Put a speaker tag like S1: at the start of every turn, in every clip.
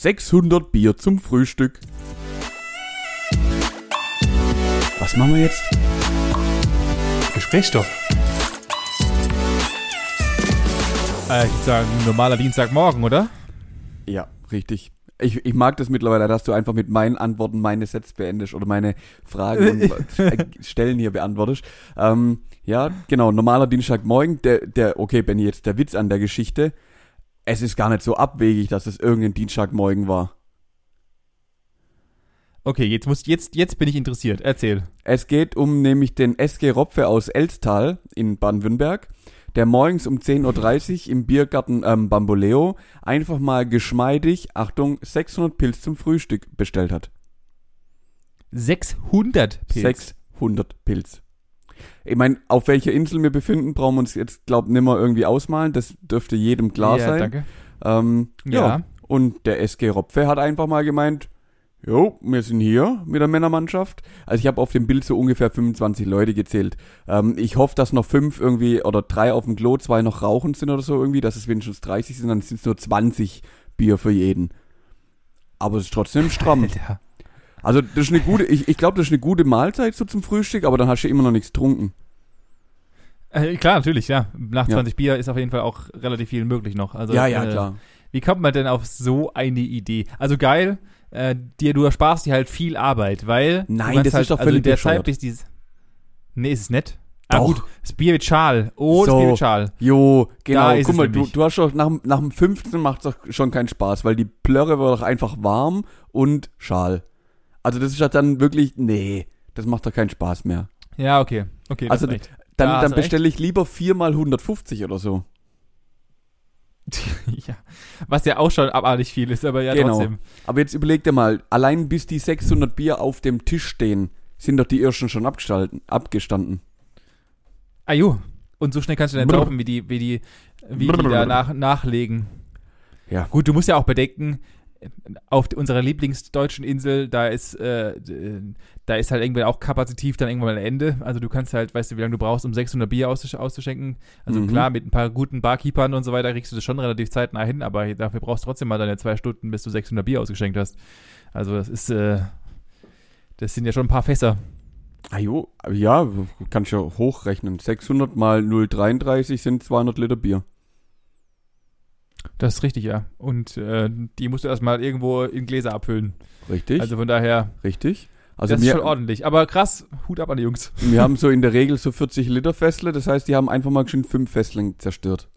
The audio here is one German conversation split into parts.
S1: 600 Bier zum Frühstück. Was machen wir jetzt?
S2: Gesprächsstoff.
S3: Äh, ich würde sagen, normaler Dienstagmorgen, oder?
S1: Ja, richtig. Ich, ich mag das mittlerweile, dass du einfach mit meinen Antworten meine Sätze beendest oder meine Fragen und Stellen hier beantwortest. Ähm, ja, genau, normaler Dienstagmorgen. Der, der, okay, Benny, jetzt der Witz an der Geschichte. Es ist gar nicht so abwegig, dass es irgendein Dienstagmorgen war.
S3: Okay, jetzt, muss, jetzt, jetzt bin ich interessiert. Erzähl.
S1: Es geht um nämlich den SG Ropfe aus Elstal in Baden-Württemberg, der morgens um 10.30 Uhr im Biergarten ähm, Bamboleo einfach mal geschmeidig, Achtung, 600 Pilz zum Frühstück bestellt hat.
S3: 600 Pilz.
S1: 600 Pilz. Ich meine, auf welcher Insel wir befinden, brauchen wir uns jetzt, glaub nicht mehr irgendwie ausmalen. Das dürfte jedem klar
S3: ja,
S1: sein.
S3: danke.
S1: Ähm, ja.
S3: Ja.
S1: Und der SG Ropfe hat einfach mal gemeint, jo, wir sind hier mit der Männermannschaft. Also ich habe auf dem Bild so ungefähr 25 Leute gezählt. Ähm, ich hoffe, dass noch fünf irgendwie oder drei auf dem Klo, zwei noch rauchen sind oder so irgendwie, dass es wenigstens 30 sind, dann sind es nur 20 Bier für jeden. Aber es ist trotzdem stramm.
S3: Alter.
S1: Also das ist eine gute, ich, ich glaube, das ist eine gute Mahlzeit so zum Frühstück, aber dann hast du immer noch nichts getrunken.
S3: Äh, klar, natürlich, ja. Nach
S1: Ja.
S3: 20 Bier ist auf jeden Fall auch relativ viel möglich noch. Also,
S1: ja, ja,
S3: äh,
S1: klar.
S3: Wie kommt man denn auf so eine Idee? Also geil, äh, dir, du ersparst dir halt viel Arbeit, weil.
S1: Nein, das
S3: halt,
S1: ist doch
S3: also
S1: völlig
S3: der Zeit
S1: bescheuert.
S3: bis dieses. Nee, ist es nett. Ah, gut, das Bier mit Schal. Oh, das
S1: So.
S3: Bier mit Schal.
S1: Jo, genau. Guck
S3: es
S1: mal, du, du hast doch nach, dem- nach dem 15 macht doch schon keinen Spaß, weil die Plörre war doch einfach warm und schal. Also das ist ja dann wirklich, nee, das macht doch keinen Spaß mehr.
S3: Ja, okay. Okay,
S1: Also. Dann, dann bestelle ich lieber viermal 150 oder so.
S3: ja. Was ja auch schon abartig viel ist, aber ja
S1: Genau.
S3: trotzdem.
S1: Aber jetzt überleg dir mal, allein bis die 600 Bier auf dem Tisch stehen, sind doch die ersten schon abgestanden.
S3: Ah, jo. Und so schnell kannst du dann
S1: Brr.
S3: laufen, wie die, wie die, wie die da nach, nachlegen.
S1: Ja.
S3: Gut, du musst ja auch bedenken, auf unserer Lieblingsdeutschen Insel, da ist, äh, da ist halt irgendwann auch kapazitiv dann irgendwann mal ein Ende. Also du kannst halt, weißt du, wie lange du brauchst, um 600 Bier auszusch auszuschenken. Also
S1: Mhm.
S3: klar, mit ein paar guten Barkeepern und so weiter kriegst du das schon relativ zeitnah hin, aber dafür brauchst du trotzdem mal deine zwei Stunden, bis du 600 Bier ausgeschenkt hast. Also das ist, äh, das sind ja schon ein paar Fässer.
S1: Ah jo, ja, kannst ja hochrechnen. 600 mal 0,33 sind 200 Liter Bier.
S3: Das ist richtig, ja. Und äh, die musst du erstmal irgendwo in Gläser abfüllen.
S1: Richtig,
S3: Also von daher,
S1: richtig. Also
S3: das ist
S1: wir,
S3: schon ordentlich. Aber krass, Hut ab an die Jungs.
S1: wir haben so in der Regel so 40 Liter Fässle, das heißt, die haben einfach mal schön fünf Fässlen zerstört.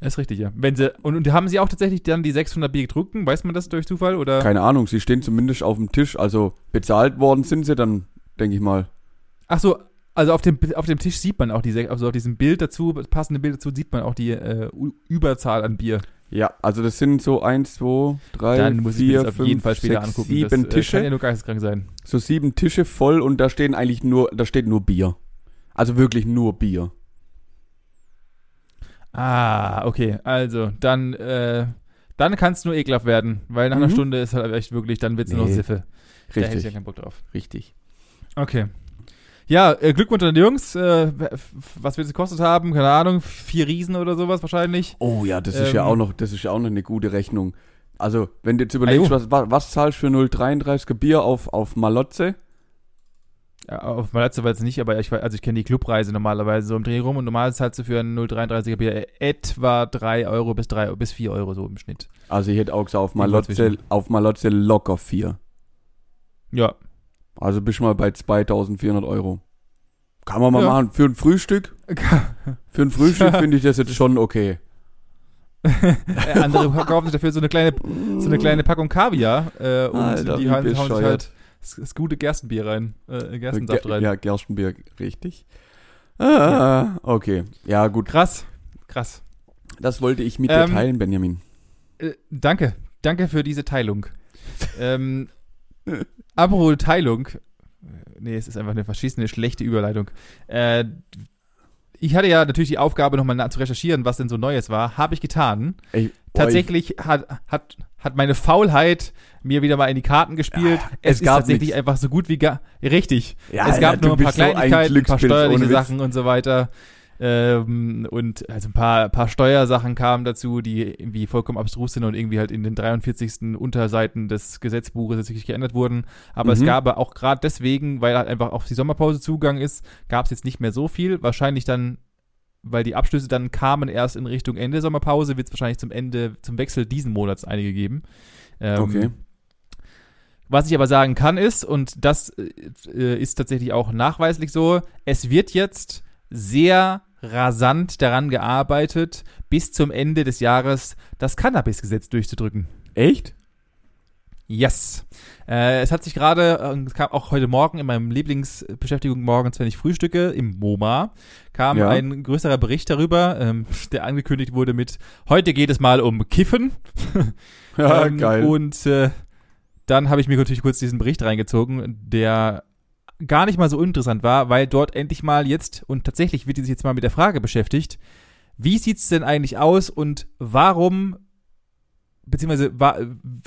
S3: Das ist richtig, ja. Wenn sie, und, und haben sie auch tatsächlich dann die 600 Bier getrunken? Weiß man das durch Zufall? Oder?
S1: Keine Ahnung, sie stehen zumindest auf dem Tisch, also bezahlt worden sind sie dann, denke ich mal.
S3: Ach so, also auf dem, auf dem Tisch sieht man auch diese, also auf diesem Bild dazu, passende Bild dazu, sieht man auch die äh, Überzahl an Bier.
S1: Ja, also das sind so eins, zwei, drei,
S3: Dann muss ich mir
S1: vier,
S3: das auf
S1: fünf,
S3: jeden Fall später
S1: sechs,
S3: angucken.
S1: sieben
S3: das, Äh,
S1: Tische.
S3: kann ja nur geisteskrank sein.
S1: so sieben Tische voll und da stehen eigentlich nur, da steht nur Bier. Also wirklich nur Bier.
S3: Ah, okay. Also, dann, äh, dann kann es nur ekelhaft werden, weil nach einer
S1: Mhm.
S3: Stunde ist halt echt wirklich, dann wird es nur noch
S1: Nee.
S3: Siffe. Da hätte ich ja
S1: Richtig,
S3: keinen Bock drauf.
S1: richtig.
S3: Okay. Ja, äh, Glückwunsch an die Jungs. Äh, was wird es gekostet haben? Keine Ahnung. Vier Riesen oder sowas wahrscheinlich.
S1: Oh ja, das ist ja
S3: Ähm,
S1: auch noch, das ist ja auch noch eine gute Rechnung. Also, wenn du jetzt überlegst,
S3: Ah,
S1: was, was, was zahlst du für 0,33er Bier auf, auf Malotze?
S3: Ja, auf Malazzo weiß ich nicht, aber ich, also ich kenne die Clubpreise normalerweise so im Dreh rum und normal zahlst du für ein 0,33er Bier etwa 3 Euro bis, 3, bis 4 Euro so im Schnitt.
S1: Also ich hätte auch gesagt, auf Malotze, auf Malotze locker 4.
S3: Ja.
S1: Also bist du mal bei 2400 Euro. Kann man mal
S3: Ja.
S1: machen. Für ein Frühstück, für ein Frühstück finde ich das jetzt schon okay.
S3: Äh, Andere kaufen sich dafür so eine kleine, so eine kleine Packung Kaviar äh, und
S1: Alter,
S3: die hauen, hauen sich
S1: bescheuert.
S3: halt das, gute Gerstenbier rein. Äh, Gerstensaft
S1: Ge-
S3: rein.
S1: Ja, Gerstenbier, richtig. Ah, okay. Ja, gut.
S3: Krass. Krass.
S1: Das wollte ich mit dir
S3: Ähm,
S1: teilen, Benjamin.
S3: Äh, danke. Danke für diese Teilung. ähm, apropos Teilung. Nee, es ist einfach eine verschießende, schlechte Überleitung. Äh, ich hatte ja natürlich die Aufgabe, nochmal zu recherchieren, was denn so Neues war. Habe ich getan.
S1: Ey,
S3: Tatsächlich hat, hat, hat meine Faulheit mir wieder mal in die Karten gespielt.
S1: Ah,
S3: es
S1: es
S3: ist
S1: gab
S3: tatsächlich
S1: nix.
S3: einfach so gut wie gar. Richtig.
S1: Ja,
S3: es gab
S1: Alter,
S3: nur ein paar
S1: bist so ein
S3: Kleinigkeiten, ein paar steuerliche. Sachen und so weiter. Ähm, und also ein paar, paar Steuersachen kamen dazu, die irgendwie vollkommen abstrus sind und irgendwie halt in den 43. Unterseiten des Gesetzbuches tatsächlich geändert wurden. Aber
S1: Mhm.
S3: es gab auch gerade deswegen, weil halt einfach auch die Sommerpause Zugang ist, gab es jetzt nicht mehr so viel. Wahrscheinlich dann, weil die Abschlüsse dann kamen erst in Richtung Ende Sommerpause, wird es wahrscheinlich zum Ende, zum Wechsel diesen Monats einige geben. Ähm,
S1: Okay.
S3: Was ich aber sagen kann ist, und das äh, ist tatsächlich auch nachweislich so, es wird jetzt sehr rasant daran gearbeitet, bis zum Ende des Jahres das Cannabis-Gesetz durchzudrücken.
S1: Echt?
S3: Yes. Äh, es hat sich gerade, äh, es kam auch heute Morgen in meinem Lieblingsbeschäftigung morgens, wenn ich frühstücke, im MoMA, kam
S1: Ja.
S3: ein größerer Bericht darüber, ähm, der angekündigt wurde mit, heute geht es mal um Kiffen.
S1: Ja,
S3: Ähm,
S1: geil.
S3: Und äh, dann habe ich mir natürlich kurz diesen Bericht reingezogen, der gar nicht mal so interessant war, weil dort endlich mal jetzt, und tatsächlich wird die sich jetzt mal mit der Frage beschäftigt, wie sieht's denn eigentlich aus und warum, beziehungsweise wa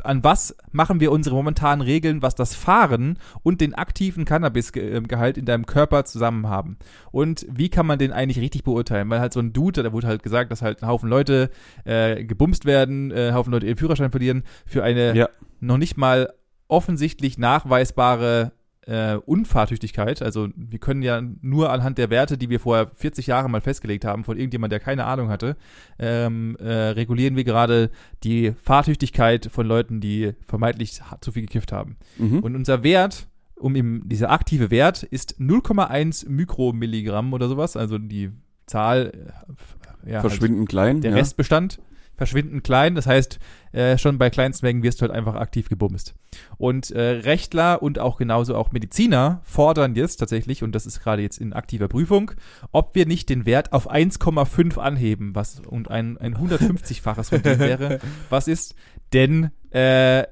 S3: an was machen wir unsere momentanen Regeln, was das Fahren und den aktiven Cannabisgehalt in deinem Körper zusammen haben? Und wie kann man den eigentlich richtig beurteilen? Weil halt so ein Dude, da wurde halt gesagt, dass halt ein Haufen Leute äh, gebumst werden, äh, ein Haufen Leute ihren Führerschein verlieren, für eine
S1: Ja.
S3: noch nicht mal offensichtlich nachweisbare äh, Unfahrtüchtigkeit. Also wir können ja nur anhand der Werte, die wir vor 40 Jahren mal festgelegt haben, von irgendjemand, der keine Ahnung hatte, ähm, äh, regulieren wir gerade die Fahrtüchtigkeit von Leuten, die vermeintlich zu viel gekifft haben.
S1: Mhm.
S3: Und unser Wert, um im, dieser aktive Wert, ist 0,1 Mikromilligramm oder sowas, also die Zahl, äh, ja, halt
S1: Verschwinden klein.
S3: der
S1: ja.
S3: Restbestand verschwindend klein. Das heißt, äh, schon bei kleinsten Mengen wirst du halt einfach aktiv gebumst. Und äh, Rechtler und auch genauso auch Mediziner fordern jetzt tatsächlich, und das ist gerade jetzt in aktiver Prüfung, ob wir nicht den Wert auf 1,5 anheben, was und ein, ein 150-faches von dem wäre, was ist, denn äh,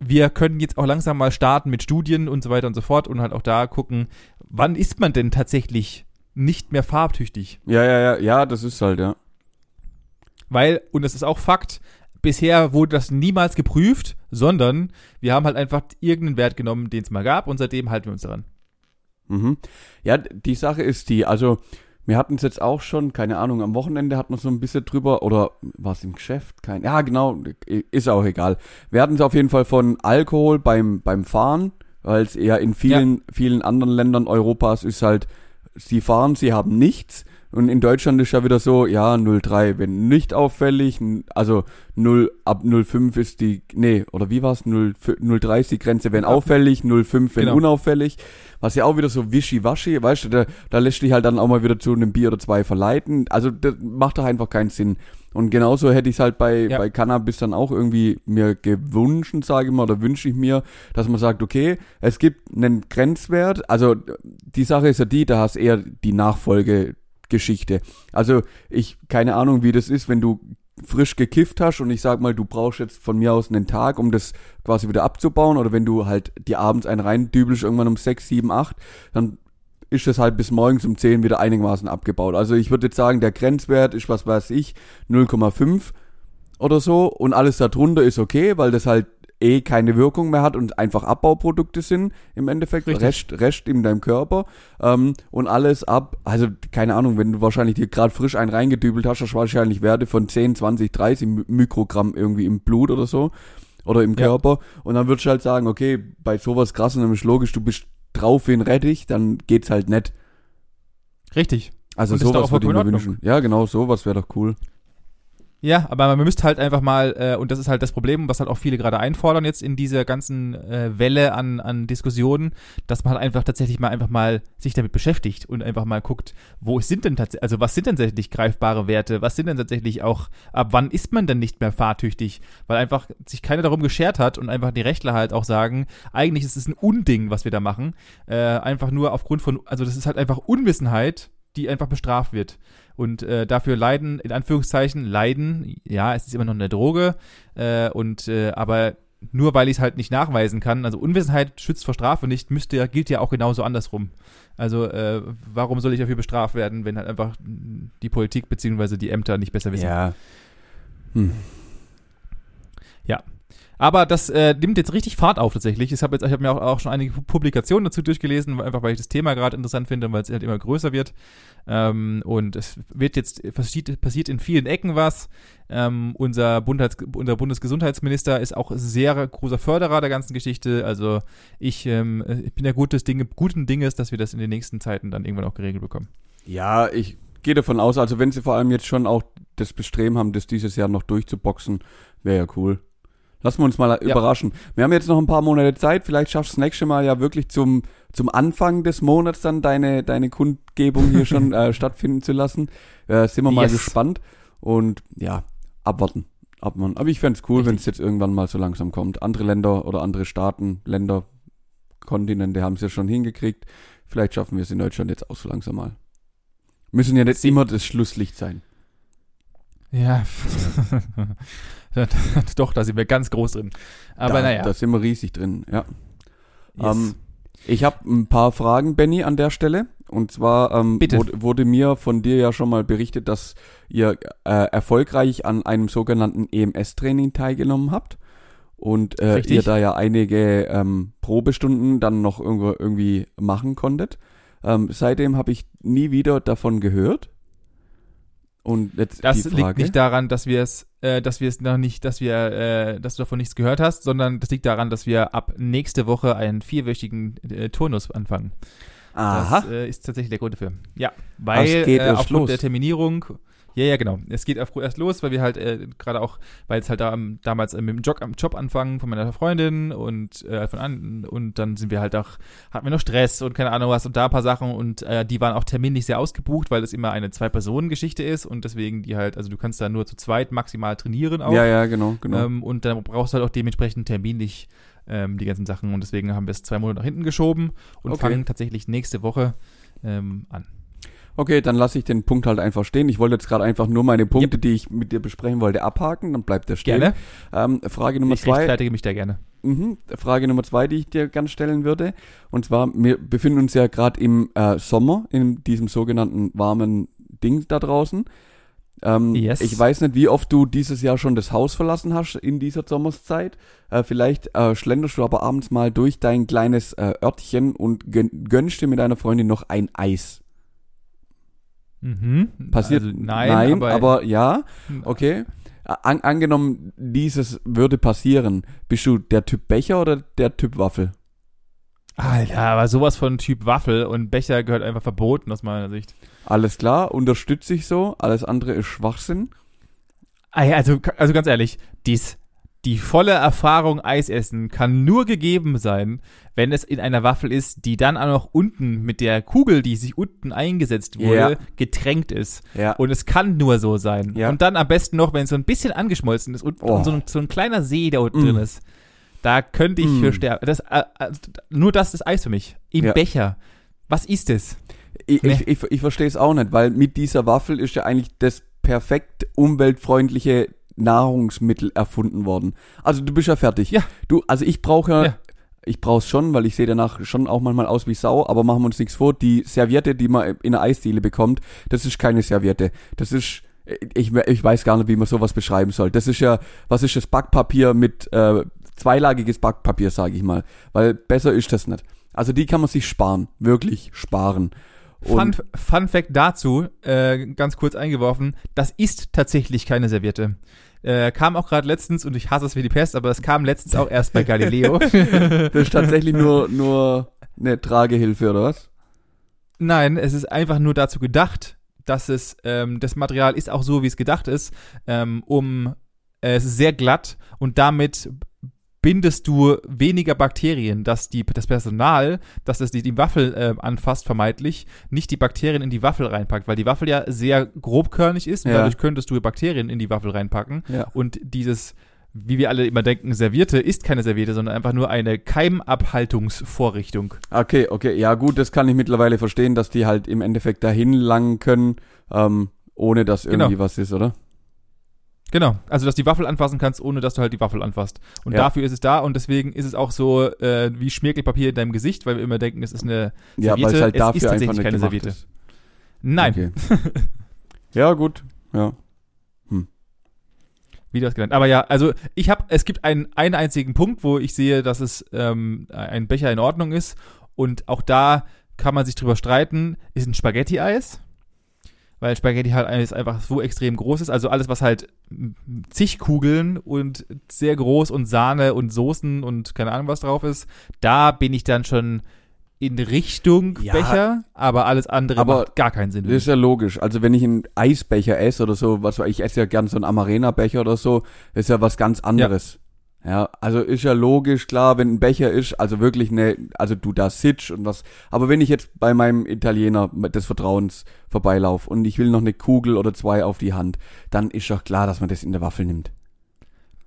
S3: wir können jetzt auch langsam mal starten mit Studien und so weiter und so fort und halt auch da gucken, wann ist man denn tatsächlich nicht mehr farbtüchtig?
S1: Ja, ja, ja, ja, das ist halt, ja.
S3: Weil, und das ist auch Fakt, bisher wurde das niemals geprüft, sondern wir haben halt einfach irgendeinen Wert genommen, den es mal gab und seitdem halten wir uns daran.
S1: Mhm. Ja, die Sache ist die, also wir hatten es jetzt auch schon, keine Ahnung, am Wochenende hatten wir so ein bisschen drüber, oder war es im Geschäft? Kein, ja, genau, ist auch egal. Wir hatten es auf jeden Fall von Alkohol beim, beim Fahren, weil es eher in vielen, vielen anderen Ländern Europas ist halt, sie fahren, sie haben nichts. Und in Deutschland ist ja wieder so, ja, 0,3, wenn nicht auffällig, also 0, ab 0,5 ist die, nee, oder wie war's 0, 0,3 ist die Grenze, wenn auffällig, 0,5, wenn
S3: Genau.
S1: unauffällig. Was ja auch wieder so wischiwaschi, weißt du, da, da lässt dich halt dann auch mal wieder zu einem Bier oder zwei verleiten. Also das macht doch einfach keinen Sinn. Und genauso hätte ich es halt bei,
S3: Ja.
S1: bei Cannabis dann auch irgendwie mir gewünscht, sage ich mal, oder wünsche ich mir, dass man sagt, okay, es gibt einen Grenzwert. Also die Sache ist ja die, da hast eher die Nachfolgegeschichte. Also ich, keine Ahnung, wie das ist, wenn du frisch gekifft hast und ich sag mal, du brauchst jetzt von mir aus einen Tag, um das quasi wieder abzubauen oder wenn du halt dir abends einen reindübelst irgendwann um 6, 7, 8, dann ist das halt bis morgens um 10 wieder einigermaßen abgebaut. Also ich würde jetzt sagen, der Grenzwert ist, was weiß ich, 0,5 oder so und alles darunter ist okay, weil das halt eh keine Wirkung mehr hat und einfach Abbauprodukte sind im Endeffekt,
S3: Richtig.
S1: Rest, Rest in deinem Körper ähm, und alles ab, also keine Ahnung, wenn du wahrscheinlich dir gerade frisch einen reingedübelt hast, hast du wahrscheinlich Werte von 10, 20, 30 Mi- Mikrogramm irgendwie im Blut oder so oder im
S3: Ja.
S1: Körper und dann würdest du halt sagen, okay, bei sowas krassem, dann ist logisch, du bist drauf wie ein Rettich, dann geht's halt nicht.
S3: Richtig.
S1: Also
S3: Und
S1: sowas würde ich mir wünschen. Ja, genau, sowas wäre doch cool.
S3: Ja, aber man müsste halt einfach mal, äh, und das ist halt das Problem, was halt auch viele gerade einfordern jetzt in dieser ganzen äh, Welle an, an Diskussionen, dass man halt einfach tatsächlich mal einfach mal sich damit beschäftigt und einfach mal guckt, wo sind denn tatsächlich, also was sind denn tatsächlich greifbare Werte, was sind denn tatsächlich auch, ab wann ist man denn nicht mehr fahrtüchtig, weil einfach sich keiner darum geschert hat und einfach die Rechtler halt auch sagen, eigentlich ist es ein Unding, was wir da machen, äh, einfach nur aufgrund von, also das ist halt einfach Unwissenheit, die einfach bestraft wird. Und äh, dafür leiden, in Anführungszeichen, leiden, ja, es ist immer noch eine Droge, äh, und äh, aber nur weil ich es halt nicht nachweisen kann, also Unwissenheit schützt vor Strafe nicht, müsste ja, gilt ja auch genauso andersrum. Also äh, warum soll ich dafür bestraft werden, wenn halt einfach die Politik beziehungsweise die Ämter nicht besser wissen?
S1: Ja. Hm.
S3: Aber das äh, nimmt jetzt richtig Fahrt auf tatsächlich. Ich habe jetzt, ich habe mir auch, auch schon einige Publikationen dazu durchgelesen, einfach weil ich das Thema gerade interessant finde, weil es halt immer größer wird. Ähm, und es wird jetzt passiert, passiert in vielen Ecken was. Ähm, unser, Bundheits, unser Bundesgesundheitsminister ist auch sehr großer Förderer der ganzen Geschichte. Also ich, ähm, ich bin ja gutes Ding, guten Dinges, dass wir das in den nächsten Zeiten dann irgendwann auch geregelt bekommen.
S1: Ja, ich gehe davon aus, also wenn sie vor allem jetzt schon auch das Bestreben haben, das dieses Jahr noch durchzuboxen, wäre ja cool. Lassen wir uns mal ja. überraschen. Wir haben jetzt noch ein paar Monate Zeit. Vielleicht schaffst du das nächste Mal ja wirklich zum, zum Anfang des Monats dann deine, deine Kundgebung hier schon äh, stattfinden zu lassen. Äh, sind wir mal yes. gespannt. Und ja, abwarten. abwarten. Aber ich fände es cool, wenn es jetzt irgendwann mal so langsam kommt. Andere Länder oder andere Staaten, Länder, Kontinente haben es ja schon hingekriegt. Vielleicht schaffen wir es in Deutschland jetzt auch so langsam mal. Müssen ja nicht immer das Schlusslicht sein.
S3: Ja. Doch, da sind wir ganz groß drin. Aber
S1: da,
S3: naja.
S1: Da sind wir riesig drin, ja. Yes. Ähm, ich habe ein paar Fragen, Benny, an der Stelle. Und zwar ähm, wurde, wurde, mir von dir ja schon mal berichtet, dass ihr äh, erfolgreich an einem sogenannten EMS-Training teilgenommen habt. Und äh, ihr da ja einige ähm, Probestunden dann noch irgendwo, irgendwie machen konntet. Ähm, seitdem habe ich nie wieder davon gehört. Und jetzt
S3: das liegt nicht daran, dass wir es, äh, dass wir es noch nicht, dass wir, äh, dass du davon nichts gehört hast, sondern das liegt daran, dass wir ab nächste Woche einen vierwöchigen äh, Turnus anfangen. Aha. Das äh, ist tatsächlich der Grund dafür. Ja, weil äh, aufgrund los. der Terminierung ja, ja, genau. Es geht auch erst los, weil wir halt äh, gerade auch, weil es halt da, damals äh, mit dem Job, Job anfangen von meiner Freundin und äh, von an, und dann sind wir halt auch, hatten wir noch Stress und keine Ahnung was und da ein paar Sachen und äh, die waren auch terminlich sehr ausgebucht, weil es immer eine Zwei-Personen-Geschichte ist und deswegen die halt, also du kannst da nur zu zweit maximal trainieren auch.
S1: Ja, ja, genau, genau.
S3: Ähm, und dann brauchst du halt auch dementsprechend terminlich ähm, die ganzen Sachen und deswegen haben wir es zwei Monate nach hinten geschoben und okay. fangen tatsächlich nächste Woche ähm, an.
S1: Okay, dann lasse ich den Punkt halt einfach stehen. Ich wollte jetzt gerade einfach nur meine Punkte, yep. die ich mit dir besprechen wollte, abhaken, dann bleibt der stehen.
S3: Gerne.
S1: Ähm, Frage Nummer
S3: ich
S1: zwei. Ich
S3: rechtfertige mich da gerne.
S1: Mhm, Frage Nummer zwei, die ich dir ganz stellen würde. Und zwar, wir befinden uns ja gerade im äh, Sommer, in diesem sogenannten warmen Ding da draußen. Ähm, yes. Ich weiß nicht, wie oft du dieses Jahr schon das Haus verlassen hast in dieser Sommerszeit. Äh, vielleicht äh, schlenderst du aber abends mal durch dein kleines äh, Örtchen und gönnst dir mit deiner Freundin noch ein Eis.
S3: Mhm.
S1: Passiert also nein, nein aber, aber, ja, okay. An, angenommen, dieses würde passieren, bist du der Typ Becher oder der Typ Waffel?
S3: Alter, aber sowas von Typ Waffel und Becher gehört einfach verboten aus meiner Sicht.
S1: Alles klar, unterstütze ich so, alles andere ist Schwachsinn.
S3: Also, also ganz ehrlich, dies die volle Erfahrung Eisessen kann nur gegeben sein, wenn es in einer Waffel ist, die dann auch noch unten mit der Kugel, die sich unten eingesetzt wurde, ja. getränkt ist. Ja. Und es kann nur so sein. Ja. Und dann am besten noch, wenn es so ein bisschen angeschmolzen ist und, oh. und so, ein, so, ein, kleiner See da unten mm. drin ist. Da könnte ich mm. für sterben. Das, äh, äh, nur das ist Eis für mich. Im Becher. Was ist es?
S1: Ich, nee. ich, ich, ich verstehe es auch nicht, weil mit dieser Waffel ist ja eigentlich das perfekt umweltfreundliche Nahrungsmittel erfunden worden. Also du bist ja fertig.
S3: Ja.
S1: Du, also ich brauche ja, ja. ich brauche es schon, weil ich sehe danach schon auch manchmal aus wie Sau, aber machen wir uns nichts vor, die Serviette, die man in der Eisdiele bekommt, das ist keine Serviette. Das ist ich, ich weiß gar nicht, wie man sowas beschreiben soll. Das ist ja, was ist das Backpapier mit äh, zweilagiges Backpapier, sage ich mal. Weil besser ist das nicht. Also die kann man sich sparen, wirklich sparen.
S3: Fun, Fun Fact dazu, äh, ganz kurz eingeworfen, das ist tatsächlich keine Serviette. Äh, kam auch gerade letztens, und ich hasse es wie die Pest, aber es kam letztens auch erst bei Galileo. das
S1: ist tatsächlich nur, nur eine Tragehilfe, oder was?
S3: Nein, es ist einfach nur dazu gedacht, dass es, ähm, das Material ist auch so, wie es gedacht ist, ähm, um, äh, es ist sehr glatt und damit bindest du weniger Bakterien, dass die, das Personal, dass das die, die Waffel äh, anfasst, vermeintlich, nicht die Bakterien in die Waffel reinpackt, weil die Waffel ja sehr grobkörnig ist, ja. dadurch könntest du Bakterien in die Waffel reinpacken ja. und dieses wie wir alle immer denken, Servierte ist keine Serviette, sondern einfach nur eine Keimabhaltungsvorrichtung.
S1: Okay, okay, ja gut, das kann ich mittlerweile verstehen, dass die halt im Endeffekt dahin langen können, ähm, ohne dass irgendwie genau. was ist, oder?
S3: Genau, also dass du die Waffel anfassen kannst, ohne dass du halt die Waffel anfasst. Und ja. dafür ist es da und deswegen ist es auch so äh, wie Schmirgelpapier in deinem Gesicht, weil wir immer denken, es ist eine
S1: Serviette. Ja, weil es halt dafür es ist tatsächlich keine Serviette. Ist.
S3: Nein.
S1: Okay. ja, gut, ja.
S3: Hm. Wie du das genannt. Aber ja, also ich habe, es gibt einen, einen einzigen Punkt, wo ich sehe, dass es ähm, ein Becher in Ordnung ist. Und auch da kann man sich drüber streiten, ist ein Spaghetti-Eis. Weil Spaghetti halt einfach so extrem groß ist. Also alles, was halt zig Kugeln und sehr groß und Sahne und Soßen und keine Ahnung was drauf ist, da bin ich dann schon in Richtung
S1: Ja.
S3: Becher, aber alles andere
S1: Aber
S3: macht gar keinen Sinn.
S1: Das ist ja logisch. Also wenn ich einen Eisbecher esse oder so, was ich, esse ja gern so einen Amarena-Becher oder so, ist ja was ganz anderes. Ja. Also ist ja logisch, klar, wenn ein Becher ist, also wirklich eine, also du da sitzt und was, aber wenn ich jetzt bei meinem Italiener des Vertrauens vorbeilaufe und ich will noch eine Kugel oder zwei auf die Hand, dann ist doch klar, dass man das in der Waffel nimmt.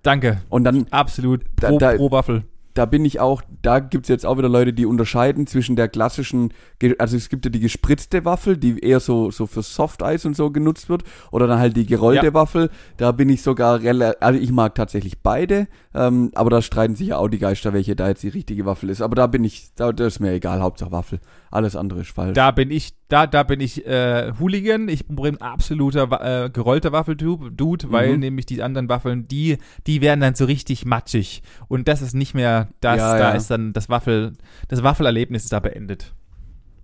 S3: Danke.
S1: Und dann
S3: Absolut.
S1: Da-
S3: Pro,
S1: da-
S3: pro Waffel.
S1: da bin ich auch, da gibt's jetzt auch wieder Leute, die unterscheiden zwischen der klassischen, also es gibt ja die gespritzte Waffel, die eher so, so für Softeis und so genutzt wird, oder dann halt die gerollte
S3: Ja.
S1: Waffel, da bin ich sogar relativ, also ich mag tatsächlich beide, ähm, aber da streiten sich ja auch die Geister, welche da jetzt die richtige Waffel ist, aber da bin ich, da, das ist mir egal, Hauptsache Waffel, alles andere ist falsch.
S3: Da bin ich, da, da bin ich äh, Hooligan. Ich bin ein absoluter äh, gerollter Waffeldude, Dude, weil
S1: Mhm.
S3: nämlich die anderen Waffeln, die, die werden dann so richtig matschig. Und das ist nicht mehr das,
S1: Ja,
S3: da
S1: ja.
S3: ist dann das Waffel, das Waffelerlebnis ist da beendet.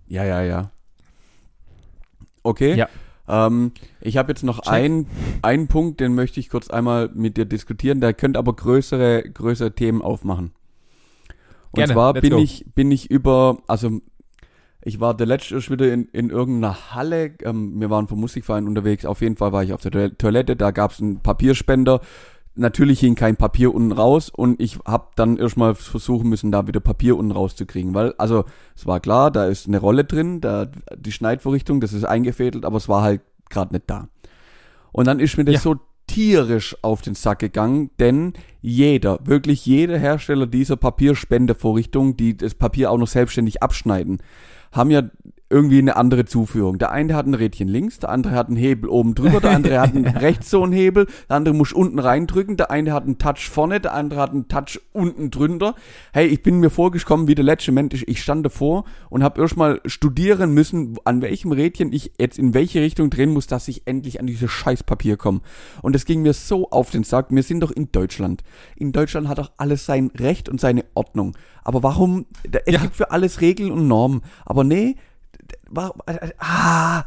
S1: Ja, ja, ja. Okay.
S3: Ja.
S1: Ähm, ich habe jetzt noch
S3: Check.
S1: ein, einen Punkt, den möchte ich kurz einmal mit dir diskutieren. Der könnte aber größere, größere Themen aufmachen. Und
S3: Gerne,
S1: zwar bin
S3: go.
S1: ich, bin ich über, also ich war der letzte wieder in, in irgendeiner Halle. Ähm, wir waren vom Musikverein unterwegs. Auf jeden Fall war ich auf der Toil- Toilette. Da gab es einen Papierspender. Natürlich hing kein Papier unten raus und ich habe dann erstmal versuchen müssen, da wieder Papier unten rauszukriegen, weil also es war klar, da ist eine Rolle drin, da die Schneidvorrichtung, das ist eingefädelt, aber es war halt gerade nicht da. Und dann ist mir das
S3: Ja.
S1: so tierisch auf den Sack gegangen, denn jeder, wirklich jeder Hersteller dieser Papierspendevorrichtung, die das Papier auch noch selbstständig abschneiden, haben ja irgendwie eine andere Zuführung. Der eine hat ein Rädchen links, der andere hat einen Hebel oben drüber, der andere hat einen rechts so einen Hebel, der andere muss unten reindrücken, der eine hat einen Touch vorne, der andere hat einen Touch unten drunter. Hey, ich bin mir vorgekommen wie der letzte Mensch. Ich stand davor und habe erstmal studieren müssen, an welchem Rädchen ich jetzt in welche Richtung drehen muss, dass ich endlich an dieses Scheißpapier komme. Und es ging mir so auf den Sack. Wir sind doch in Deutschland. In Deutschland hat doch alles sein Recht und seine Ordnung. Aber warum? Es
S3: Ja.
S1: gibt für alles Regeln und Normen. Aber nee, ah,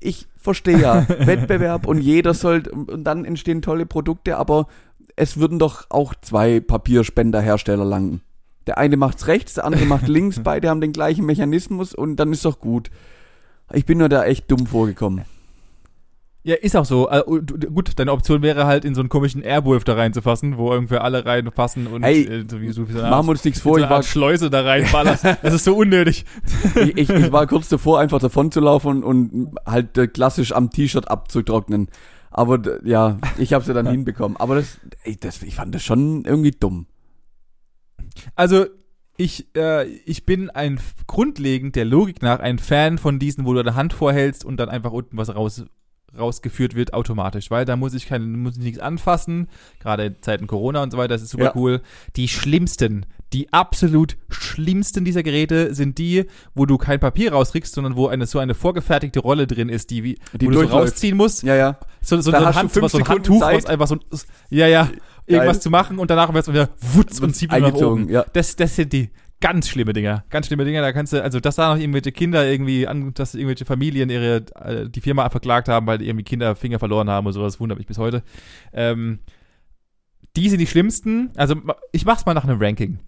S1: ich verstehe ja, Wettbewerb und jeder soll, und dann entstehen tolle Produkte, aber es würden doch auch zwei Papierspenderhersteller langen. Der eine macht's rechts, der andere macht links, beide haben den gleichen Mechanismus und dann ist doch gut. Ich bin nur da echt dumm vorgekommen.
S3: Ja, ist auch so. Äh, gut, deine Option wäre halt in so einen komischen Airwolf da reinzufassen, wo irgendwie alle reinpassen und
S1: Hey,
S3: äh, so wie so wie so eine
S1: Machen wir uns nichts
S3: so
S1: vor,
S3: eine
S1: ich war,
S3: Schleuse da reinballerst. Das ist so unnötig.
S1: ich, ich, ich war kurz davor, einfach davon zu laufen und halt äh, klassisch am T-Shirt abzutrocknen. Aber ja, ich habe es ja dann hinbekommen. Aber das, ey, das, ich fand das schon irgendwie dumm.
S3: Also ich, äh, ich bin ein grundlegend der Logik nach ein Fan von diesen, wo du deine Hand vorhältst und dann einfach unten was raus rausgeführt wird automatisch, weil da muss ich kein, muss ich nichts anfassen, gerade in Zeiten Corona und so weiter, das ist super
S1: Ja.
S3: cool. Die schlimmsten, die absolut schlimmsten dieser Geräte sind die, wo du kein Papier rauskriegst, sondern wo eine so eine vorgefertigte Rolle drin ist, die, wie,
S1: Die
S3: wo du so rausziehen musst,
S1: Ja, ja.
S3: so, so,
S1: Da
S3: so, ein,
S1: hast du
S3: Hand,
S1: fünf
S3: so ein Handtuch,
S1: Zeit.
S3: was einfach so, ja, ja, irgendwas zu machen und danach wird es wieder wutz und zieht wieder nach oben.
S1: ja.
S3: Das, das sind die ganz schlimme Dinger. Ganz schlimme Dinger. Da kannst du, also, dass da noch irgendwelche Kinder irgendwie, an, dass irgendwelche Familien ihre, äh, die Firma verklagt haben, weil irgendwie Kinder Finger verloren haben und sowas, wundert mich bis heute. Ähm, die sind die schlimmsten. Also, ich mach's mal nach einem Ranking.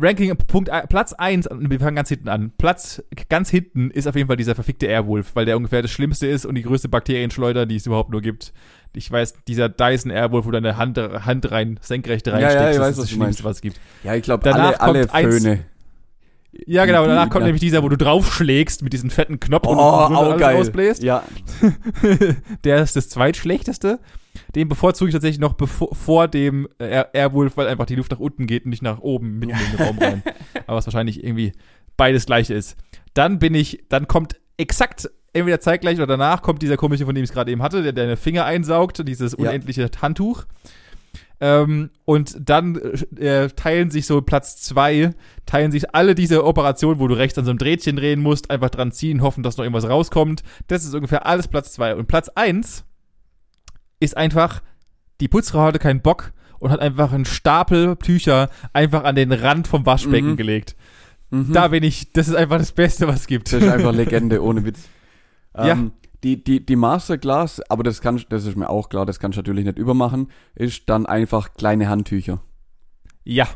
S3: Ranking, Punkt, ein- Platz 1, wir fangen ganz hinten an. Platz ganz hinten ist auf jeden Fall dieser verfickte Airwolf, weil der ungefähr das Schlimmste ist und die größte Bakterienschleuder, die es überhaupt nur gibt. Ich weiß, dieser Dyson Airwolf, wo deine Hand, Hand rein, senkrecht
S1: ja,
S3: reinsteckst,
S1: ich
S3: das
S1: weiß,
S3: ist
S1: was
S3: das. Schlimmste, was es gibt.
S1: Ja, ich glaube,
S3: Danach
S1: alle, alle
S3: kommt eins-
S1: Föhne.
S3: Ja, genau. Danach kommt
S1: ja.
S3: nämlich dieser, wo du draufschlägst mit diesem fetten Knopf
S1: Oh,
S3: und
S1: auch
S3: alles
S1: geil.
S3: rausbläst.
S1: Ja,
S3: Der ist das zweitschlechteste. Den bevorzuge ich tatsächlich noch bevor, vor dem äh, Air Airwolf, weil einfach die Luft nach unten geht und nicht nach oben mitten in den Raum rein. Aber was wahrscheinlich irgendwie beides gleiche ist. Dann bin ich, dann kommt exakt entweder zeitgleich oder danach kommt dieser komische, von dem ich es gerade eben hatte, der deine Finger einsaugt, dieses
S1: Ja.
S3: unendliche Handtuch. Ähm, und dann äh, teilen sich so Platz zwei, teilen sich alle diese Operationen, wo du rechts an so einem Drehtchen drehen musst, einfach dran ziehen, hoffen, dass noch irgendwas rauskommt. Das ist ungefähr alles Platz zwei. Und Platz eins ist einfach die Putzfrau hatte keinen Bock und hat einfach einen Stapel Tücher einfach an den Rand vom Waschbecken
S1: Mhm.
S3: gelegt.
S1: Mhm.
S3: Da bin ich, das ist einfach das Beste, was es gibt.
S1: Das ist einfach Legende, ohne Witz.
S3: Ja.
S1: Ähm, die, die, die Masterclass, aber das kann, das ist mir auch klar, das kannst du natürlich nicht übermachen, ist dann einfach kleine Handtücher.
S3: ja,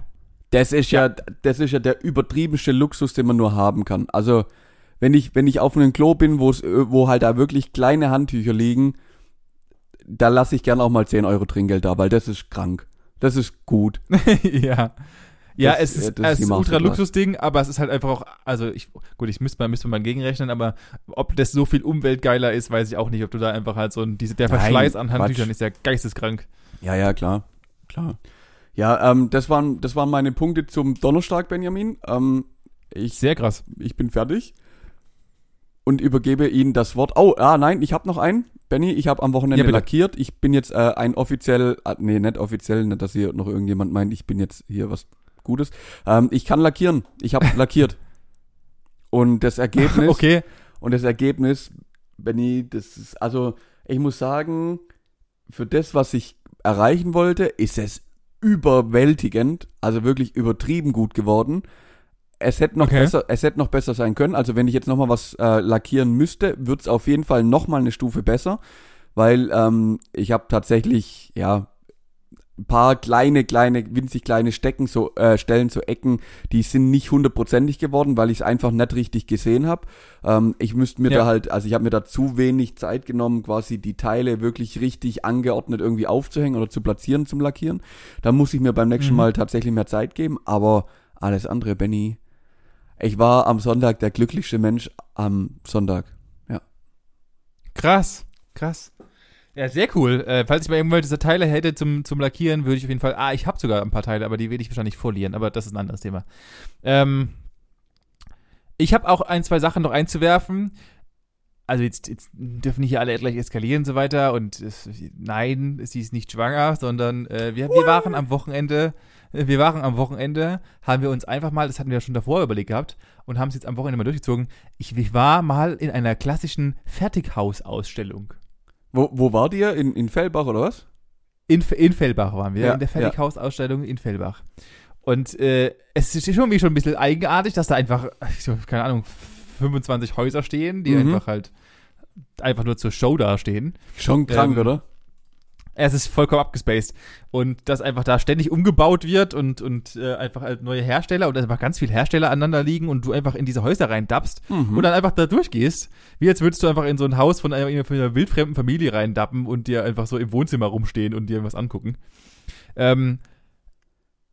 S1: Das ist ja, das ist ja der übertriebenste Luxus, den man nur haben kann. Also, wenn ich, wenn ich auf einem Klo bin, wo es, wo halt da wirklich kleine Handtücher liegen, da lasse ich gern auch mal 10 Euro Trinkgeld da, weil das ist krank. Das ist gut.
S3: ja. Ja,
S1: Das-
S3: es ist,
S1: ist
S3: es ist ein ultra. Luxus-Ding, aber es ist halt einfach auch, also ich, gut, ich müsste mal, müsste mal gegenrechnen, aber ob das so viel umweltgeiler ist, weiß ich auch nicht, ob du da einfach halt so ein, diese, der
S1: Nein,
S3: Verschleiß an
S1: Quatsch.
S3: Handtüchern ist ja geisteskrank.
S1: Ja, ja, klar. Klar. Ja, ähm, das waren, das waren meine Punkte zum Donnerstag, Benjamin. Ähm, ich,
S3: Sehr krass.
S1: ich bin fertig und übergebe Ihnen das Wort. Oh, ah, nein, ich habe noch einen. Benny, ich habe am Wochenende
S3: Ja,
S1: lackiert. Ich bin jetzt äh, ein offiziell, ah, nee, nicht offiziell, nicht, dass hier noch irgendjemand meint, ich bin jetzt hier was Gutes. Ähm, ich kann lackieren. Ich habe lackiert. Und das Ergebnis,
S3: Okay.
S1: und das Ergebnis, Benny, das ist, also, ich muss sagen, für das, was ich erreichen wollte, ist es überwältigend, also wirklich übertrieben gut geworden. Es hätte noch
S3: Okay.
S1: besser, es hätte noch besser sein können. Also wenn ich jetzt noch mal was äh, lackieren müsste, wird es auf jeden Fall noch mal eine Stufe besser, weil ähm, ich habe tatsächlich ja ein paar kleine, kleine, winzig kleine Stecken, so äh, Stellen, so Ecken, die sind nicht hundertprozentig geworden, weil ich es einfach nicht richtig gesehen habe. Ähm, ich müsste mir
S3: Ja.
S1: da halt, also ich habe mir da zu wenig Zeit genommen, quasi die Teile wirklich richtig angeordnet irgendwie aufzuhängen oder zu platzieren zum Lackieren. Da muss ich mir beim nächsten
S3: Mhm.
S1: Mal tatsächlich mehr Zeit geben, aber alles andere, Benny. Ich war am Sonntag der glücklichste Mensch am Sonntag.
S3: Krass. Krass. Ja, sehr cool. Äh, falls ich mal irgendwelche diese Teile hätte zum, zum Lackieren, würde ich auf jeden Fall. Ah, ich habe sogar ein paar Teile, aber die werde ich wahrscheinlich verlieren. Aber das ist ein anderes Thema. Ähm, ich habe auch ein, zwei Sachen noch einzuwerfen. Also jetzt, jetzt dürfen nicht hier alle gleich eskalieren und so weiter. Und es, nein, sie ist nicht schwanger, sondern äh, wir, wir waren am Wochenende, wir waren am Wochenende, haben wir uns einfach mal, das hatten wir ja schon davor überlegt gehabt, und haben es jetzt am Wochenende mal durchgezogen. Ich, ich war mal in einer klassischen Fertighausausstellung.
S1: Wo, wo war dir? In, in Fellbach oder was?
S3: In, in Fellbach waren wir,
S1: Ja,
S3: in der Fertighausausstellung in Fellbach. Und äh, es ist schon irgendwie schon ein bisschen eigenartig, dass da einfach, keine Ahnung, 25 Häuser stehen, die
S1: Mhm.
S3: einfach halt einfach nur zur Show dastehen.
S1: Schon krank,
S3: Ähm,
S1: oder?
S3: Es ist vollkommen abgespaced. Und dass einfach da ständig umgebaut wird und, und äh, einfach halt neue Hersteller und einfach ganz viele Hersteller aneinander liegen und du einfach in diese Häuser reindappst
S1: Mhm.
S3: und dann einfach da durchgehst, wie als würdest du einfach in so ein Haus von einer, von einer wildfremden Familie reindappen und dir einfach so im Wohnzimmer rumstehen und dir was angucken. Ähm,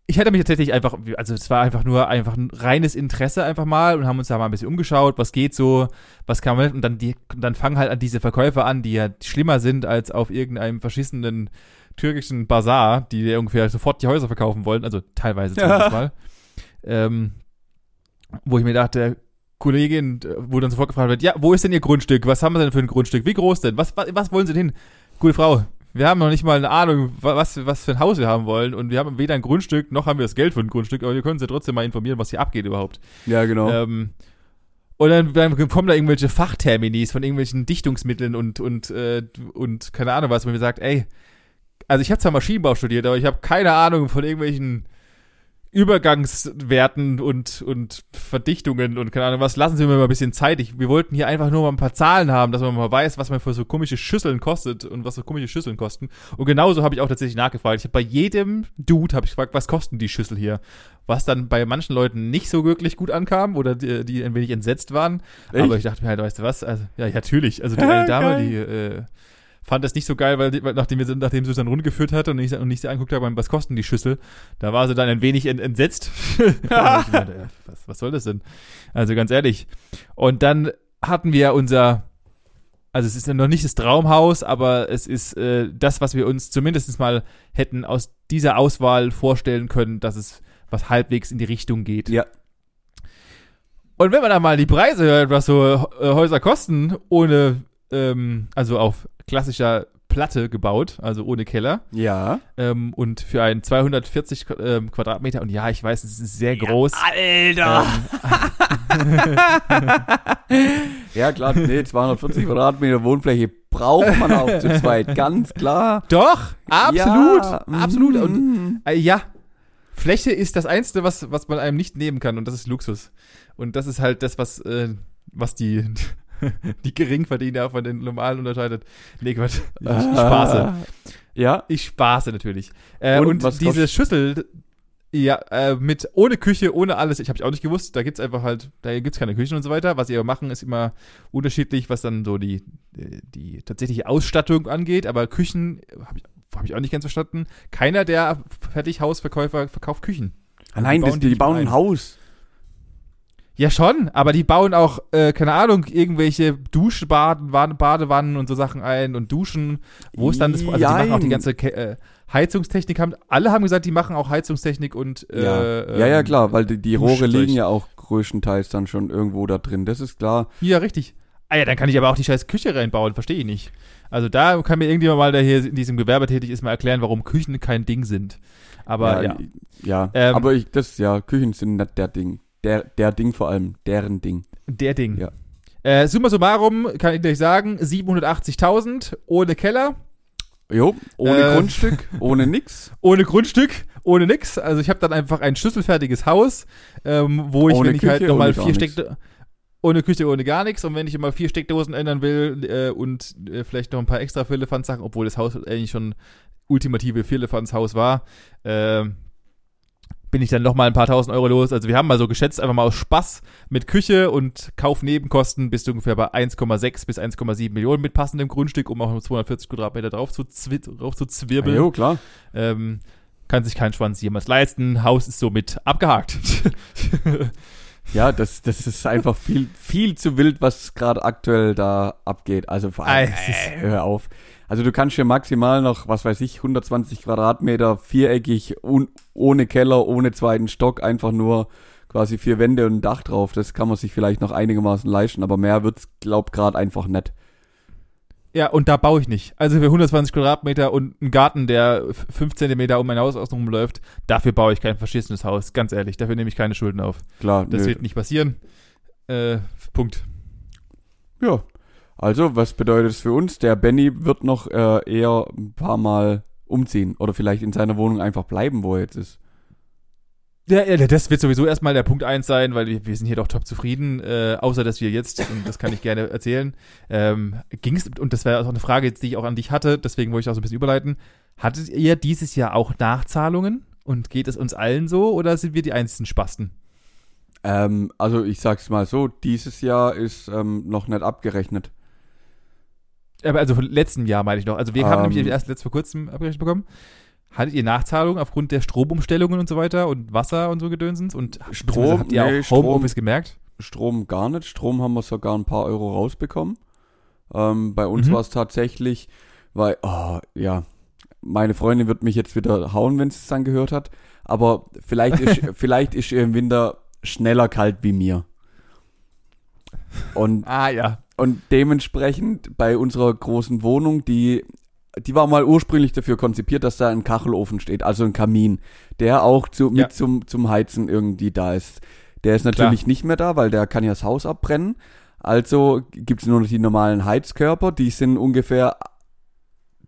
S3: ich hätte mich tatsächlich einfach, also es war einfach nur einfach ein reines Interesse einfach mal und haben uns da mal ein bisschen umgeschaut, was geht so, was kann man und dann die, dann fangen halt an diese Verkäufer an, die ja schlimmer sind als auf irgendeinem verschissenen türkischen Bazar, die ungefähr sofort die Häuser verkaufen wollen, also teilweise zumindest mal. Ähm, wo ich mir dachte, Kollegin, äh, wo dann sofort gefragt wird, ja, wo ist denn Ihr Grundstück? Was haben wir denn für ein Grundstück? Wie groß denn? Was, was, was wollen Sie denn hin? Gute Frau, wir haben noch nicht mal eine Ahnung, wa- was, was für ein Haus wir haben wollen und wir haben weder ein Grundstück, noch haben wir das Geld für ein Grundstück, aber wir können Sie trotzdem mal informieren, was hier abgeht überhaupt.
S1: Ja, genau.
S3: Ähm, und dann, dann kommen da irgendwelche Fachterminis von irgendwelchen Dichtungsmitteln und, und, äh, und keine Ahnung was, wo mir sagt, ey, also ich habe zwar Maschinenbau studiert, aber ich habe keine Ahnung von irgendwelchen Übergangswerten und, und Verdichtungen und keine Ahnung was. Lassen Sie mir mal ein bisschen Zeit. Ich, wir wollten hier einfach nur mal ein paar Zahlen haben, dass man mal weiß, was man für so komische Schüsseln kostet und was so komische Schüsseln kosten. Und genauso habe ich auch tatsächlich nachgefragt. Ich habe bei jedem Dude habe ich gefragt, was kosten die Schüssel hier? Was dann bei manchen Leuten nicht so wirklich gut ankam oder die, die ein wenig entsetzt waren.
S1: Echt?
S3: Aber ich dachte mir halt, weißt du was? Also, ja, natürlich. Also die eine Dame, die äh, fand das nicht so geil, weil, weil nachdem, wir, sie- nachdem sie es dann rundgeführt hat und ich, und ich sie angeguckt habe, was kosten die Schüssel, da war sie dann ein wenig ent, entsetzt. Meinte, was, was soll das denn? Also ganz ehrlich. Und dann hatten wir unser, also es ist ja noch nicht das Traumhaus, aber es ist äh, das, was wir uns zumindest mal hätten aus dieser Auswahl vorstellen können, dass es was halbwegs in die Richtung geht.
S1: Ja.
S3: Und wenn man dann mal die Preise hört, was so äh, Häuser kosten, ohne, ähm, also auf klassischer Platte gebaut, also ohne Keller,
S1: Ja.
S3: ähm, und für ein 240 Qu- ähm, Quadratmeter, und ja, ich weiß, es ist sehr groß.
S1: Alter! Ja, klar, nee, 240 Quadratmeter Wohnfläche braucht man auch zu zweit, ganz klar.
S3: Doch, absolut,
S1: Ja,
S3: absolut. Und,
S1: mm.
S3: äh, ja, Fläche ist das Einzige, was, was man einem nicht nehmen kann und das ist Luxus. Und das ist halt das, was, äh, was die, die Geringverdiener von den normalen unterscheidet. Nee, Quatsch, ich, spaße.
S1: Ja,
S3: Ich spaße natürlich. Äh,
S1: Und
S3: und diese Schüssel, ja, äh, mit ohne Küche, ohne alles, ich habe ich auch nicht gewusst, da gibt's einfach halt, da gibt's keine Küchen und so weiter. Was sie aber machen, ist immer unterschiedlich, was dann so die, die tatsächliche Ausstattung angeht. Aber Küchen habe ich, hab ich auch nicht ganz verstanden. Keiner der Fertighausverkäufer verkauft Küchen.
S1: Ah, nein,
S3: Die
S1: das,
S3: bauen
S1: die,
S3: die
S1: bauen
S3: ein
S1: Haus.
S3: Ja, schon, aber die bauen auch, äh, keine Ahnung, irgendwelche Duschbaden, Bade- Badewannen und so Sachen ein und Duschen, wo ist dann das, also die machen auch die ganze Ke äh, Heizungstechnik, haben, alle haben gesagt, die machen auch Heizungstechnik und, äh,
S1: ja. ja, ja,
S3: ähm,
S1: klar, weil die, die Rohre liegen ja auch größtenteils dann schon irgendwo da drin. Das ist klar.
S3: Ja, richtig. Ah ja, dann kann ich aber auch die scheiß Küche reinbauen, verstehe ich nicht. Also da kann mir irgendjemand mal, der hier in diesem Gewerbe tätig ist, mal erklären, warum Küchen kein Ding sind. Aber ja.
S1: ja.
S3: Ähm,
S1: aber ich, das, ja, Küchen sind nicht der Ding. Der, der Ding vor allem, deren Ding.
S3: Der Ding.
S1: Ja.
S3: Äh, summa summarum kann ich euch sagen, 780.000 ohne Keller,
S1: Jo, ohne
S3: Äh.
S1: Grundstück, ohne nix.
S3: ohne Grundstück, ohne nix. Also ich habe dann einfach ein schlüsselfertiges Haus, ähm, wo ich,
S1: Ohne
S3: wenn ich halt
S1: Küche,
S3: nochmal vier. Steckdosen, ohne Küche, ohne gar nichts. Und wenn ich immer vier Steckdosen ändern will äh, und äh, vielleicht noch ein paar extra Firlefanz-Sachen, obwohl das Haus eigentlich schon ultimative Firlefanz-Haus war, äh, bin ich dann noch mal ein paar tausend Euro los. Also wir haben mal so geschätzt, einfach mal aus Spaß mit Küche und Kaufnebenkosten bist du ungefähr bei 1,6 bis 1,7 Millionen mit passendem Grundstück, um auch 240 Quadratmeter drauf zu, drauf zu
S1: Ja,
S3: zwirbeln.
S1: jo, klar.
S3: Ähm, kann sich kein Schwanz jemals leisten. Haus ist somit abgehakt.
S1: Ja, das, das ist einfach viel, viel zu wild, was gerade aktuell da abgeht. Also vor allem,
S3: ist-
S1: hör auf. Also du kannst hier maximal noch, was weiß ich, 120 Quadratmeter, viereckig, un, ohne Keller, ohne zweiten Stock, einfach nur quasi vier Wände und ein Dach drauf. Das kann man sich vielleicht noch einigermaßen leisten, aber mehr wird's, glaub gerade einfach nicht.
S3: ja, und da baue ich nicht. Also für 120 Quadratmeter und einen Garten, der 5 Zentimeter um mein Haus außen läuft, dafür baue ich kein verschissenes Haus. Ganz ehrlich, dafür nehme ich keine Schulden auf.
S1: Klar,
S3: Das
S1: nö.
S3: wird nicht passieren. Äh, Punkt.
S1: Ja. Also, was bedeutet es für uns? Der Benny wird noch äh, eher ein paar Mal umziehen oder vielleicht in seiner Wohnung einfach bleiben, wo er jetzt ist.
S3: Ja, ja, das wird sowieso erstmal der Punkt eins sein, weil wir, wir sind hier doch top zufrieden, äh, außer dass wir jetzt, und das kann ich gerne erzählen, ähm, ging es, und das wäre auch eine Frage, die ich auch an dich hatte, deswegen wollte ich auch so ein bisschen überleiten, hattet ihr dieses Jahr auch Nachzahlungen? Und geht es uns allen so oder sind wir die einzigen Spasten?
S1: Ähm, also ich sag's mal so, dieses Jahr ist ähm, noch nicht abgerechnet.
S3: Aber also von letzten Jahr meine ich noch. Also wir haben
S1: Ähm.
S3: nämlich erst letzt vor kurzem abgerechnet bekommen. Hattet ihr Nachzahlungen aufgrund der Stromumstellungen und so weiter und Wasser und so Gedönsens? Und
S1: Strom,
S3: habt ihr
S1: nee,
S3: auch
S1: Strom-
S3: Homeoffice gemerkt?
S1: Strom gar nicht. Strom haben wir sogar ein paar Euro rausbekommen. Ähm, bei uns
S3: Mhm.
S1: war es tatsächlich, weil, oh, ja, meine Freundin wird mich jetzt wieder hauen, wenn sie es dann gehört hat. Aber vielleicht ist, vielleicht ist ihr im Winter schneller kalt wie mir. Und
S3: Ah ja.
S1: Und dementsprechend bei unserer großen Wohnung, die, die war mal ursprünglich dafür konzipiert, dass da ein Kachelofen steht, also ein Kamin, der auch zu,
S3: Ja.
S1: mit zum, zum Heizen irgendwie da ist. Der ist natürlich nicht mehr da, weil der kann ja das Haus abbrennen. Also gibt es nur noch die normalen Heizkörper, die sind ungefähr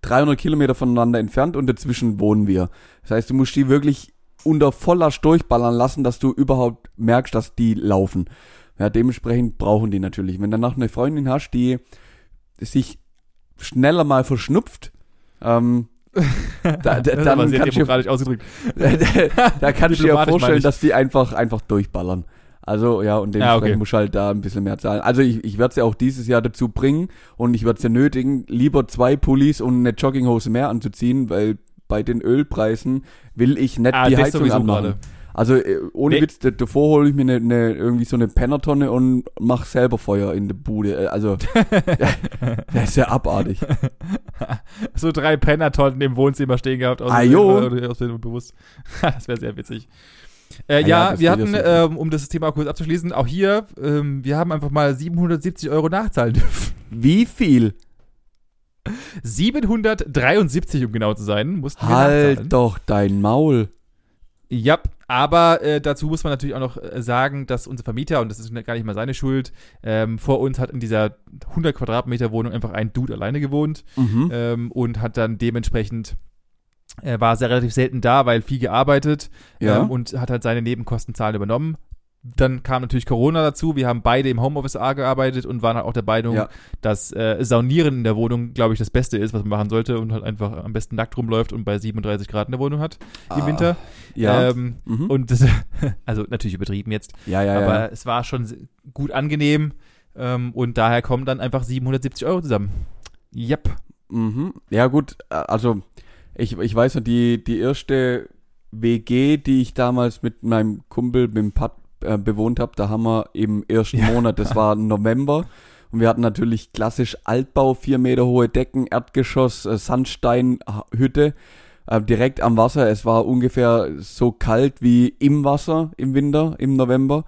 S1: 300 Kilometer voneinander entfernt und dazwischen wohnen wir. Das heißt, du musst die wirklich unter Volllast durchballern lassen, dass du überhaupt merkst, dass die laufen. Ja, dementsprechend brauchen die natürlich. Wenn du danach eine Freundin hast, die sich schneller mal verschnupft, ähm, da, da, dann
S3: sehr
S1: kannst du dir
S3: demokratisch ausgedrückt.
S1: da kannst du dir vorstellen, dass die einfach, einfach durchballern. Also ja, und
S3: Ja,
S1: dementsprechend
S3: okay.
S1: musst du halt da ein bisschen mehr zahlen. Also ich, ich werde es ja auch dieses Jahr dazu bringen und ich werde es ja nötigen, lieber zwei Pullis und eine Jogginghose mehr anzuziehen, weil bei den Ölpreisen will ich nicht
S3: Ah,
S1: die Heizung anmachen.
S3: gerade.
S1: Also äh, ohne
S3: Nee.
S1: Witz, da- davor hole ich mir eine, eine, irgendwie so eine Pennertonne und mach selber Feuer in der Bude. Äh, Also das ist ja abartig.
S3: so drei Pennertonnen im Wohnzimmer stehen gehabt. Aus
S1: Ah,
S3: dem- oder aus dem bewusst. das wäre sehr witzig. Äh,
S1: Ah
S3: ja,
S1: ja,
S3: wir hatten, ähm, um das Thema kurz abzuschließen, auch hier, ähm, wir haben einfach mal 770 Euro nachzahlen dürfen.
S1: Wie viel?
S3: 773, um genau zu sein, mussten wir nachzahlen.
S1: Halt doch dein Maul.
S3: Ja, Aber äh, dazu muss man natürlich auch noch äh, sagen, dass unser Vermieter, und das ist gar nicht mal seine Schuld, ähm, vor uns hat in dieser 100 Quadratmeter Wohnung einfach ein Dude alleine gewohnt
S1: Mhm.
S3: ähm, und hat dann dementsprechend, er war sehr relativ selten da, weil viel gearbeitet
S1: Ja.
S3: ähm, und hat halt seine Nebenkostenzahlen übernommen. Dann kam natürlich Corona dazu. Wir haben beide im Homeoffice A gearbeitet und waren halt auch der Meinung,
S1: Ja.
S3: dass äh, Saunieren in der Wohnung, glaube ich, das Beste ist, was man machen sollte und halt einfach am besten nackt rumläuft und bei 37 Grad in der Wohnung hat im
S1: Ah,
S3: Winter.
S1: Ja.
S3: Ähm,
S1: mhm.
S3: und das, also natürlich übertrieben jetzt,
S1: ja, ja,
S3: aber
S1: ja.
S3: es war schon gut angenehm ähm, und daher kommen dann einfach 770 Euro zusammen. Yep.
S1: Mhm. Ja, gut, also ich, ich weiß noch, die, die erste WG, die ich damals mit meinem Kumpel, mit dem Pat, äh, bewohnt habe, da haben wir im ersten
S3: Ja.
S1: Monat, das war November, und wir hatten natürlich klassisch Altbau, vier Meter hohe Decken, Erdgeschoss, äh, Sandsteinhütte, äh, direkt am Wasser. Es war ungefähr so kalt wie im Wasser im Winter, im November.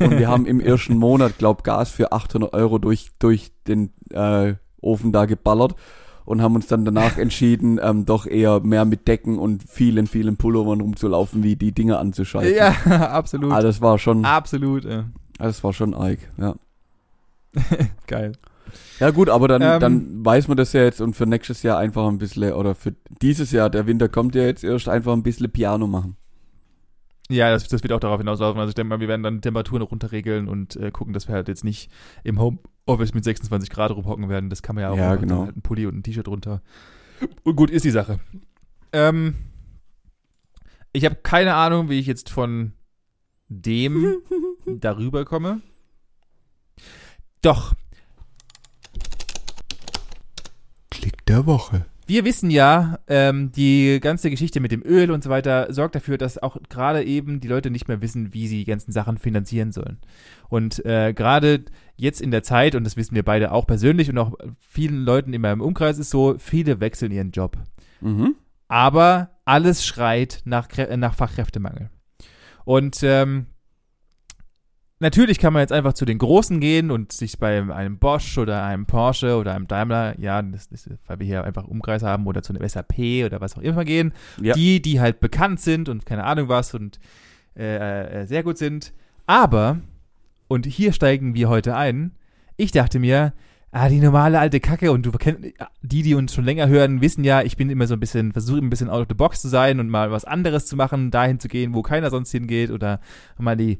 S1: Und wir haben im ersten Monat, glaub, Gas für 800 Euro durch, durch den äh, Ofen da geballert und haben uns dann danach entschieden, ähm, doch eher mehr mit Decken und vielen, vielen Pullovern rumzulaufen, wie die Dinge anzuschalten.
S3: Ja, absolut.
S1: Ah, das war schon,
S3: Absolut. Äh.
S1: das war schon arg, ja.
S3: Geil.
S1: Ja gut, aber dann,
S3: Ähm.
S1: dann weiß man das ja jetzt und für nächstes Jahr einfach ein bisschen, oder für dieses Jahr, der Winter kommt ja jetzt erst, einfach ein bisschen Piano machen.
S3: Ja, das, das wird auch darauf hinauslaufen. Also ich denke mal, wir werden dann Temperaturen runterregeln und äh, gucken, dass wir halt jetzt nicht im Homeoffice mit 26 Grad rumhocken werden. Das kann man ja auch
S1: Ja, genau.
S3: Halt ein Pulli und ein T-Shirt runter. Und gut ist die Sache. Ähm, ich habe keine Ahnung, wie ich jetzt von dem darüber komme. Doch,
S1: Klick der Woche.
S3: Wir wissen ja, ähm, die ganze Geschichte mit dem Öl und so weiter sorgt dafür, dass auch gerade eben die Leute nicht mehr wissen, wie sie die ganzen Sachen finanzieren sollen. Und äh, gerade jetzt in der Zeit, und das wissen wir beide auch persönlich und auch vielen Leuten in meinem Umkreis ist so, viele wechseln ihren Job.
S1: Mhm.
S3: Aber alles schreit nach, nach Fachkräftemangel. Und ähm, natürlich kann man jetzt einfach zu den Großen gehen und sich bei einem Bosch oder einem Porsche oder einem Daimler, ja, das, das, weil wir hier einfach Umkreis haben, oder zu einem SAP oder was auch immer gehen.
S1: Ja.
S3: Die, die halt bekannt sind und keine Ahnung was und äh, äh, sehr gut sind. Aber, und hier steigen wir heute ein, ich dachte mir, ah, die normale alte Kacke und du kennst, die, die uns schon länger hören, wissen ja, ich bin immer so ein bisschen, versuche ein bisschen out of the box zu sein und mal was anderes zu machen, dahin zu gehen, wo keiner sonst hingeht oder mal die,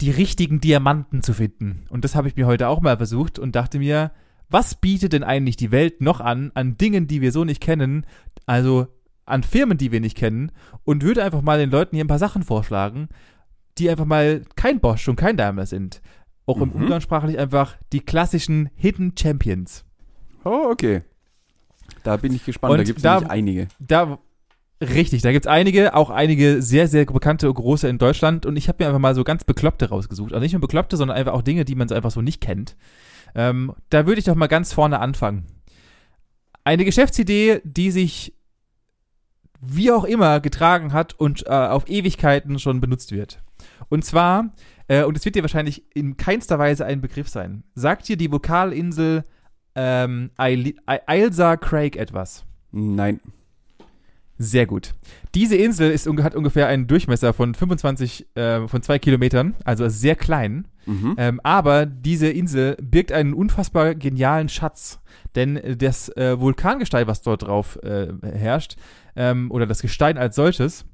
S3: die richtigen Diamanten zu finden. Und das habe ich mir heute auch mal versucht und dachte mir, was bietet denn eigentlich die Welt noch an, an Dingen, die wir so nicht kennen, also an Firmen, die wir nicht kennen, und würde einfach mal den Leuten hier ein paar Sachen vorschlagen, die einfach mal kein Bosch und kein Daimler sind. Auch im
S1: Mhm.
S3: Umgangssprachlich einfach die klassischen Hidden Champions.
S1: Oh, okay. Da bin ich gespannt,
S3: Und
S1: da gibt es einige.
S3: Da, richtig, da gibt's einige, auch einige sehr, sehr bekannte und große in Deutschland. Und ich habe mir einfach mal so ganz Bekloppte rausgesucht. Also nicht nur Bekloppte, sondern einfach auch Dinge, die man so einfach so nicht kennt. Ähm, da würde ich doch mal ganz vorne anfangen. Eine Geschäftsidee, die sich wie auch immer getragen hat und äh, auf Ewigkeiten schon benutzt wird. Und zwar, äh, und es wird dir wahrscheinlich in keinster Weise ein Begriff sein, sagt dir die Vokalinsel ähm, Ail- Ailsa Craig etwas?
S1: Nein.
S3: Sehr gut. Diese Insel ist, hat ungefähr einen Durchmesser von 25, äh, von zwei Kilometern, also sehr klein.
S1: Mhm.
S3: Ähm, aber diese Insel birgt einen unfassbar genialen Schatz. Denn äh, das äh, Vulkangestein, was dort drauf äh, herrscht, ähm, oder das Gestein als solches,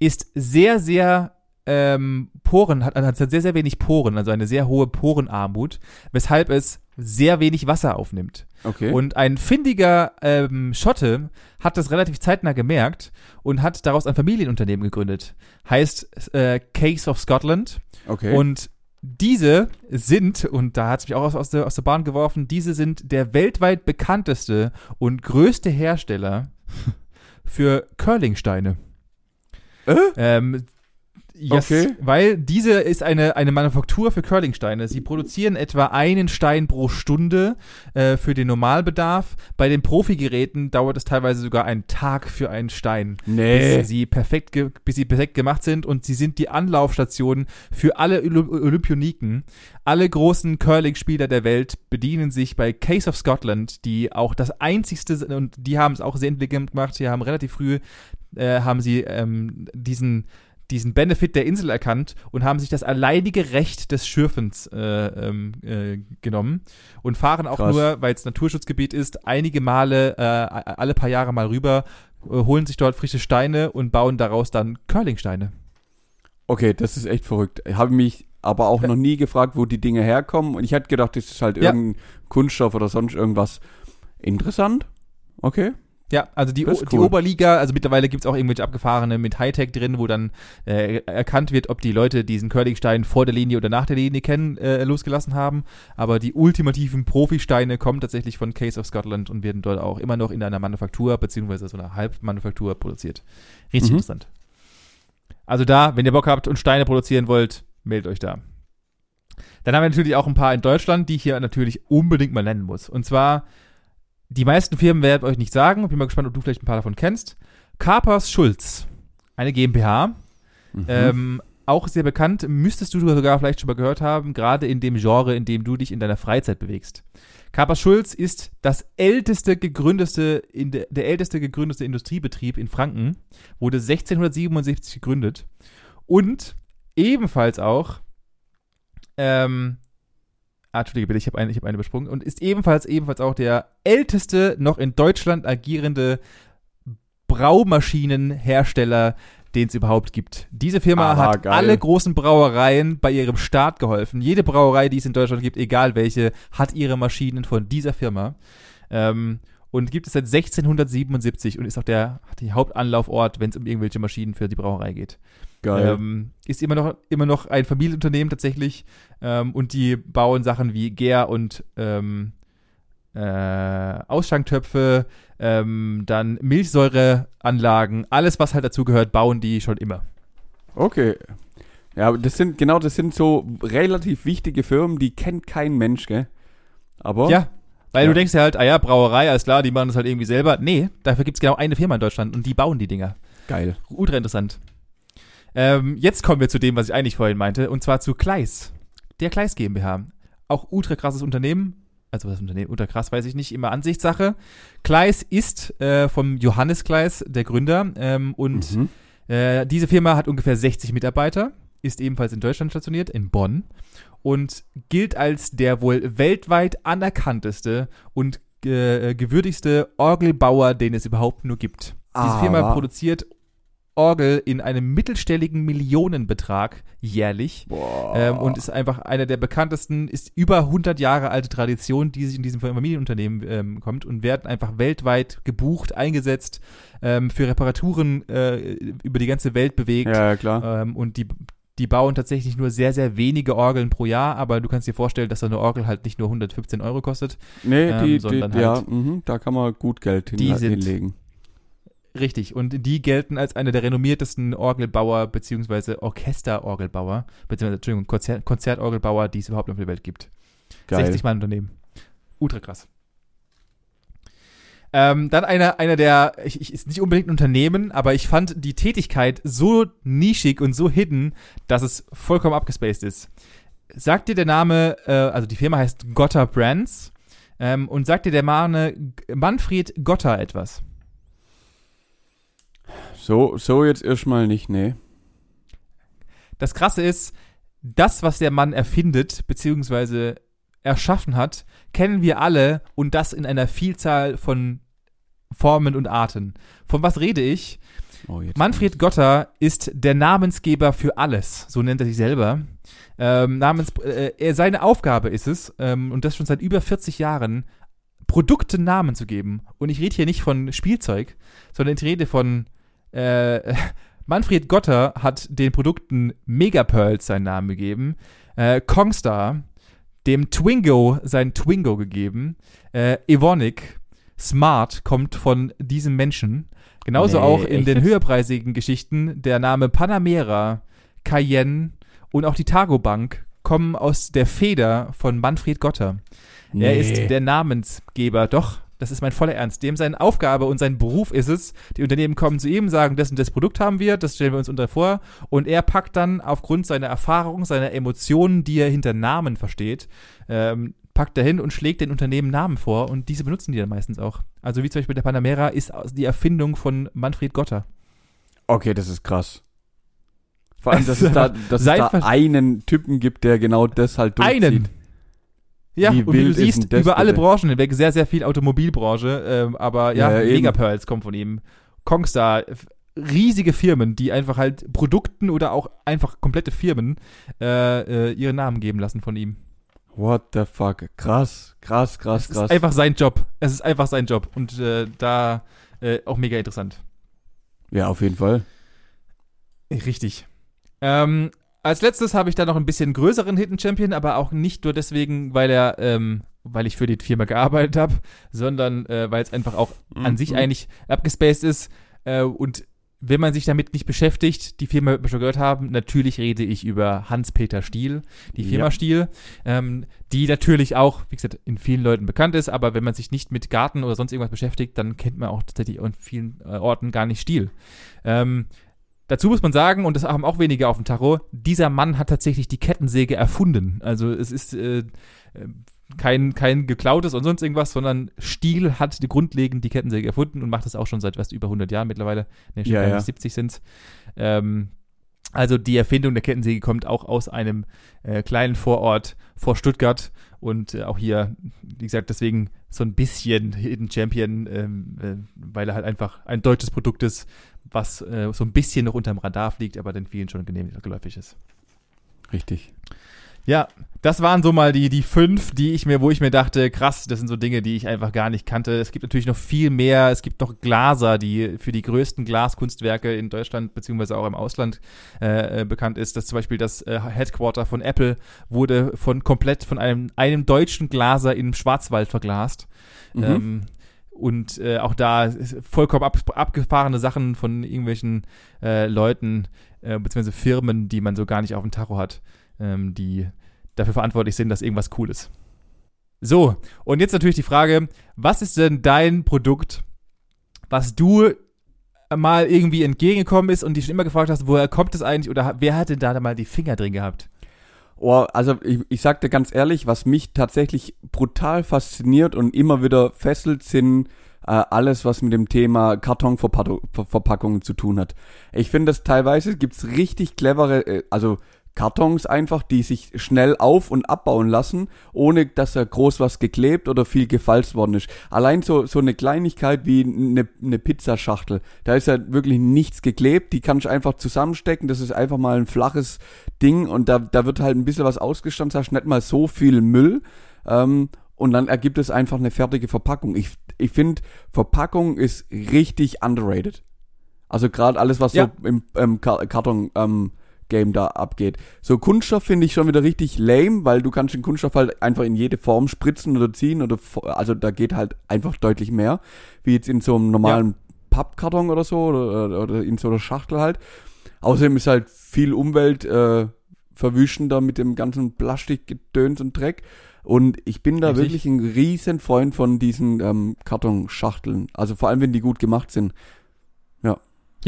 S3: ist sehr, sehr ähm, Poren, hat, hat sehr, sehr wenig Poren, also eine sehr hohe Porenarmut, weshalb es sehr wenig Wasser aufnimmt.
S1: Okay.
S3: Und ein findiger ähm, Schotte hat das relativ zeitnah gemerkt und hat daraus ein Familienunternehmen gegründet. Heißt äh, Case of Scotland.
S1: okay.
S3: Und diese sind, und da hat es mich auch aus, aus, der, aus der Bahn geworfen, diese sind der weltweit bekannteste und größte Hersteller für Curlingsteine.
S1: Äh?
S3: Ähm, Yes,
S1: Okay.
S3: Weil diese ist eine, eine Manufaktur für Curlingsteine. Sie produzieren etwa einen Stein pro Stunde äh, für den Normalbedarf. Bei den Profigeräten dauert es teilweise sogar einen Tag für einen Stein.
S1: Nee.
S3: Bis sie perfekt, bis sie perfekt gemacht sind und sie sind die Anlaufstation für alle Olymp Olympioniken. Alle großen Curling-Spieler der Welt bedienen sich bei Case of Scotland, die auch das einzigste sind, und die haben es auch sehr intelligent gemacht. Sie haben relativ früh äh, haben sie ähm, diesen diesen Benefit der Insel erkannt und haben sich das alleinige Recht des Schürfens äh, ähm, äh, genommen und fahren auch
S1: Krass.
S3: nur, weil es Naturschutzgebiet ist, einige Male, äh, alle paar Jahre mal rüber, äh, holen sich dort frische Steine und bauen daraus dann Curlingsteine.
S1: Okay, das ist echt verrückt. Ich habe mich aber auch noch nie gefragt, wo die Dinge herkommen. Und ich hätte gedacht, das ist halt
S3: Ja.
S1: irgendein Kunststoff oder sonst irgendwas. Interessant. Okay.
S3: Ja, also die,
S1: ist
S3: die
S1: cool.
S3: Oberliga, also mittlerweile gibt's auch irgendwelche abgefahrene mit Hightech drin, wo dann äh, erkannt wird, ob die Leute diesen Curlingstein vor der Linie oder nach der Linie kennen, äh, losgelassen haben. Aber die ultimativen Profisteine kommen tatsächlich von Case of Scotland und werden dort auch immer noch in einer Manufaktur beziehungsweise so einer Halbmanufaktur produziert. Richtig
S1: Mhm.
S3: interessant. Also da, wenn ihr Bock habt und Steine produzieren wollt, meldet euch da. Dann haben wir natürlich auch ein paar in Deutschland, die ich hier natürlich unbedingt mal nennen muss. Und zwar, die meisten Firmen werden euch nicht sagen. Bin mal gespannt, ob du vielleicht ein paar davon kennst. Carpers Schulz, eine GmbH.
S1: Mhm.
S3: Ähm, auch sehr bekannt, müsstest du sogar vielleicht schon mal gehört haben, gerade in dem Genre, in dem du dich in deiner Freizeit bewegst. Carpers Schulz ist das älteste gegründete, in de, der älteste gegründete Industriebetrieb in Franken, wurde 1677 gegründet und ebenfalls auch, ähm, ah, Entschuldige bitte, ich habe eine, ich hab eine übersprungen, und ist ebenfalls, ebenfalls auch der älteste noch in Deutschland agierende Braumaschinenhersteller, den es überhaupt gibt. Diese Firma
S1: Aber
S3: hat
S1: geil.
S3: alle großen Brauereien bei ihrem Start geholfen. Jede Brauerei, die es in Deutschland gibt, egal welche, hat ihre Maschinen von dieser Firma. Ähm, und gibt es seit 1677 und ist auch der die Hauptanlaufort, wenn es um irgendwelche Maschinen für die Brauerei geht.
S1: Geil.
S3: Ähm, ist immer noch, immer noch ein Familienunternehmen tatsächlich. Ähm, und die bauen Sachen wie Gär und ähm, äh, Ausschanktöpfe, ähm, dann Milchsäureanlagen, alles, was halt dazugehört, bauen die schon immer.
S1: Okay. Ja, das sind, genau, das sind so relativ wichtige Firmen, die kennt kein Mensch, gell? Aber.
S3: Ja. Weil
S1: Ja.
S3: du denkst ja halt, ah ja, Brauerei, alles klar, die machen das halt irgendwie selber. Nee, dafür gibt es genau eine Firma in Deutschland und die bauen die Dinger.
S1: Geil.
S3: Ultra interessant. Ähm, jetzt kommen wir zu dem, was ich eigentlich vorhin meinte, und zwar zu Kleis. Der Kleis GmbH. Auch ultra krasses Unternehmen. Also das Unternehmen, ultra krass, weiß ich nicht, immer Ansichtssache. Kleis ist äh, vom Johannes Kleis, der Gründer. Ähm, und
S1: Mhm.
S3: äh, diese Firma hat ungefähr 60 Mitarbeiter, ist ebenfalls in Deutschland stationiert, in Bonn. Und gilt als der wohl weltweit anerkannteste und äh, gewürdigste Orgelbauer, den es überhaupt nur gibt. Diese
S1: Ah,
S3: Firma produziert Orgel in einem mittelstelligen Millionenbetrag jährlich ähm, und ist einfach einer der bekanntesten, ist über 100 Jahre alte Tradition, die sich in diesem Familienunternehmen ähm, kommt und werden einfach weltweit gebucht, eingesetzt, ähm, für Reparaturen äh, über die ganze Welt bewegt
S1: ja, klar.
S3: ähm, und die die bauen tatsächlich nur sehr, sehr wenige Orgeln pro Jahr, aber du kannst dir vorstellen, dass so eine Orgel halt nicht nur 115 Euro kostet.
S1: nee,
S3: ähm,
S1: die, die,
S3: sondern
S1: ja,
S3: halt-
S1: mhm, da kann man gut Geld hin,
S3: Die sind-
S1: hinlegen.
S3: Richtig, und die gelten als einer der renommiertesten Orgelbauer beziehungsweise Orchesterorgelbauer, beziehungsweise, Entschuldigung, Konzert, Konzertorgelbauer, die es überhaupt auf der Welt gibt.
S1: Geil.
S3: 60 Mann Unternehmen. Ultra krass. Ähm, dann einer, einer der, ich, ich, ist nicht unbedingt ein Unternehmen, aber ich fand die Tätigkeit so nischig und so hidden, dass es vollkommen abgespaced ist. Sagt dir der Name, äh, also die Firma heißt Gotter Brands, ähm, und sagt dir der Name Manfred Gotter etwas?
S1: So, so jetzt erstmal nicht, nee.
S3: Das Krasse ist, das, was der Mann erfindet, beziehungsweise erschaffen hat, kennen wir alle und das in einer Vielzahl von Formen und Arten. Von was rede ich?
S1: Oh,
S3: Manfred Gotter ist der Namensgeber für alles, so nennt er sich selber. Ähm, namens, äh, seine Aufgabe ist es, ähm, und das schon seit über 40 Jahren, Produkten Namen zu geben. Und ich rede hier nicht von Spielzeug, sondern ich rede von äh, Manfred Gotter hat den Produkten Megapearls seinen Namen gegeben, äh, Kongstar, dem Twingo sein Twingo gegeben, äh, Evonik, Smart kommt von diesem Menschen. Genauso
S1: Nee,
S3: auch in den
S1: jetzt?
S3: höherpreisigen Geschichten der Name Panamera, Cayenne und auch die Targo Bank kommen aus der Feder von Manfred Gotter. Er
S1: Nee.
S3: ist der Namensgeber, doch, das ist mein voller Ernst. Dem seine Aufgabe und sein Beruf ist es, die Unternehmen kommen zu ihm, sagen, das und das Produkt haben wir, das stellen wir uns unter vor und er packt dann aufgrund seiner Erfahrung, seiner Emotionen, die er hinter Namen versteht, ähm, packt er hin und schlägt den Unternehmen Namen vor und diese benutzen die dann meistens auch. Also wie zum Beispiel der Panamera ist die Erfindung von Manfred Gotter.
S1: Okay, das ist krass. Vor allem, dass
S3: Das
S1: es da, dass es da einen Typen gibt, der genau das halt durchzieht.
S3: Einen. Ja,
S1: Wie
S3: und wie du siehst, über alle? Branchen hinweg, sehr, sehr viel Automobilbranche, ähm, aber ja,
S1: Ja, ja.
S3: Megapearls kommt von ihm. Kongstar, riesige Firmen, die einfach halt Produkten oder auch einfach komplette Firmen äh, äh, ihre Namen geben lassen von ihm.
S1: What the fuck? Krass, krass, krass,
S3: Es
S1: krass.
S3: ist einfach sein Job. Es ist einfach sein Job und äh, da äh, auch mega interessant.
S1: ja, auf jeden Fall.
S3: Richtig. Ähm, als letztes habe ich da noch ein bisschen größeren Hidden Champion, aber auch nicht nur deswegen, weil er, ähm, weil ich für die Firma gearbeitet habe, sondern äh, weil es einfach auch an sich
S1: Mhm.
S3: eigentlich abgespaced ist. Äh, und wenn man sich damit nicht beschäftigt, die Firma wird man schon gehört haben, natürlich rede ich über Hans-Peter Stiel, die Firma
S1: Ja.
S3: Stiel, ähm, die natürlich auch, wie gesagt, in vielen Leuten bekannt ist, aber wenn man sich nicht mit Garten oder sonst irgendwas beschäftigt, dann kennt man auch tatsächlich an vielen äh, Orten gar nicht Stiel. Ähm, Dazu muss man sagen, und das haben auch wenige auf dem Tacho, dieser Mann hat tatsächlich die Kettensäge erfunden. Also es ist äh, äh, kein, kein geklautes und sonst irgendwas, sondern Stiel hat die grundlegend die Kettensäge erfunden und macht das auch schon seit fast über 100 Jahren mittlerweile. Ne, schon
S1: Ja, ja.
S3: nicht 70 sind's. Ähm, also die Erfindung der Kettensäge kommt auch aus einem äh, kleinen Vorort vor Stuttgart und äh, auch hier, wie gesagt, deswegen so ein bisschen Hidden Champion, ähm, äh, weil er halt einfach ein deutsches Produkt ist, was äh, so ein bisschen noch unterm Radar fliegt, aber den vielen schon genehm- geläufig ist.
S1: Richtig.
S3: Ja, das waren so mal die, die fünf, die ich mir, wo ich mir dachte, krass, das sind so Dinge, die ich einfach gar nicht kannte. Es gibt natürlich noch viel mehr. Es gibt noch Glaser, die für die größten Glaskunstwerke in Deutschland beziehungsweise auch im Ausland äh, äh, bekannt ist. Das zum Beispiel das äh, Headquarter von Apple wurde von komplett von einem, einem deutschen Glaser im Schwarzwald verglast.
S1: Mhm.
S3: Ähm, und äh, auch da vollkommen ab, abgefahrene Sachen von irgendwelchen äh, Leuten äh, beziehungsweise Firmen, die man so gar nicht auf dem Tacho hat, ähm, die dafür verantwortlich sind, dass irgendwas cool ist. So, und jetzt natürlich die Frage, was ist denn dein Produkt, was du mal irgendwie entgegengekommen ist und dich schon immer gefragt hast, woher kommt es eigentlich oder wer hat denn da mal die Finger drin gehabt?
S1: Oh, also ich, ich sag dir ganz ehrlich, was mich tatsächlich brutal fasziniert und immer wieder fesselt, sind äh, alles, was mit dem Thema Kartonverpackungen zu tun hat. Ich finde, das teilweise gibt's richtig clevere, äh, also Kartons einfach, die sich schnell auf- und abbauen lassen, ohne dass da groß was geklebt oder viel gefalzt worden ist. Allein so, so eine Kleinigkeit wie eine, eine Pizzaschachtel, da ist ja wirklich nichts geklebt, die kannst du einfach zusammenstecken, das ist einfach mal ein flaches Ding und da, da wird halt ein bisschen was ausgestanden, hast nicht mal so viel Müll ähm, und dann ergibt es einfach eine fertige Verpackung. Ich, ich finde, Verpackung ist richtig underrated. Also gerade alles, was
S3: Ja.
S1: so im ähm, Kar Karton ähm, Game da abgeht. So Kunststoff finde ich schon wieder richtig lame, weil du kannst den Kunststoff halt einfach in jede Form spritzen oder ziehen oder also da geht halt einfach deutlich mehr, wie jetzt in so einem normalen Pappkarton oder so oder, oder in so einer Schachtel halt. Außerdem ist halt viel Umwelt äh, verwüschender mit dem ganzen Plastikgedöns und Dreck. Und ich bin da
S3: Richtig.
S1: wirklich ein riesen Freund von diesen ähm, Kartonschachteln. Also vor allem, wenn die gut gemacht sind.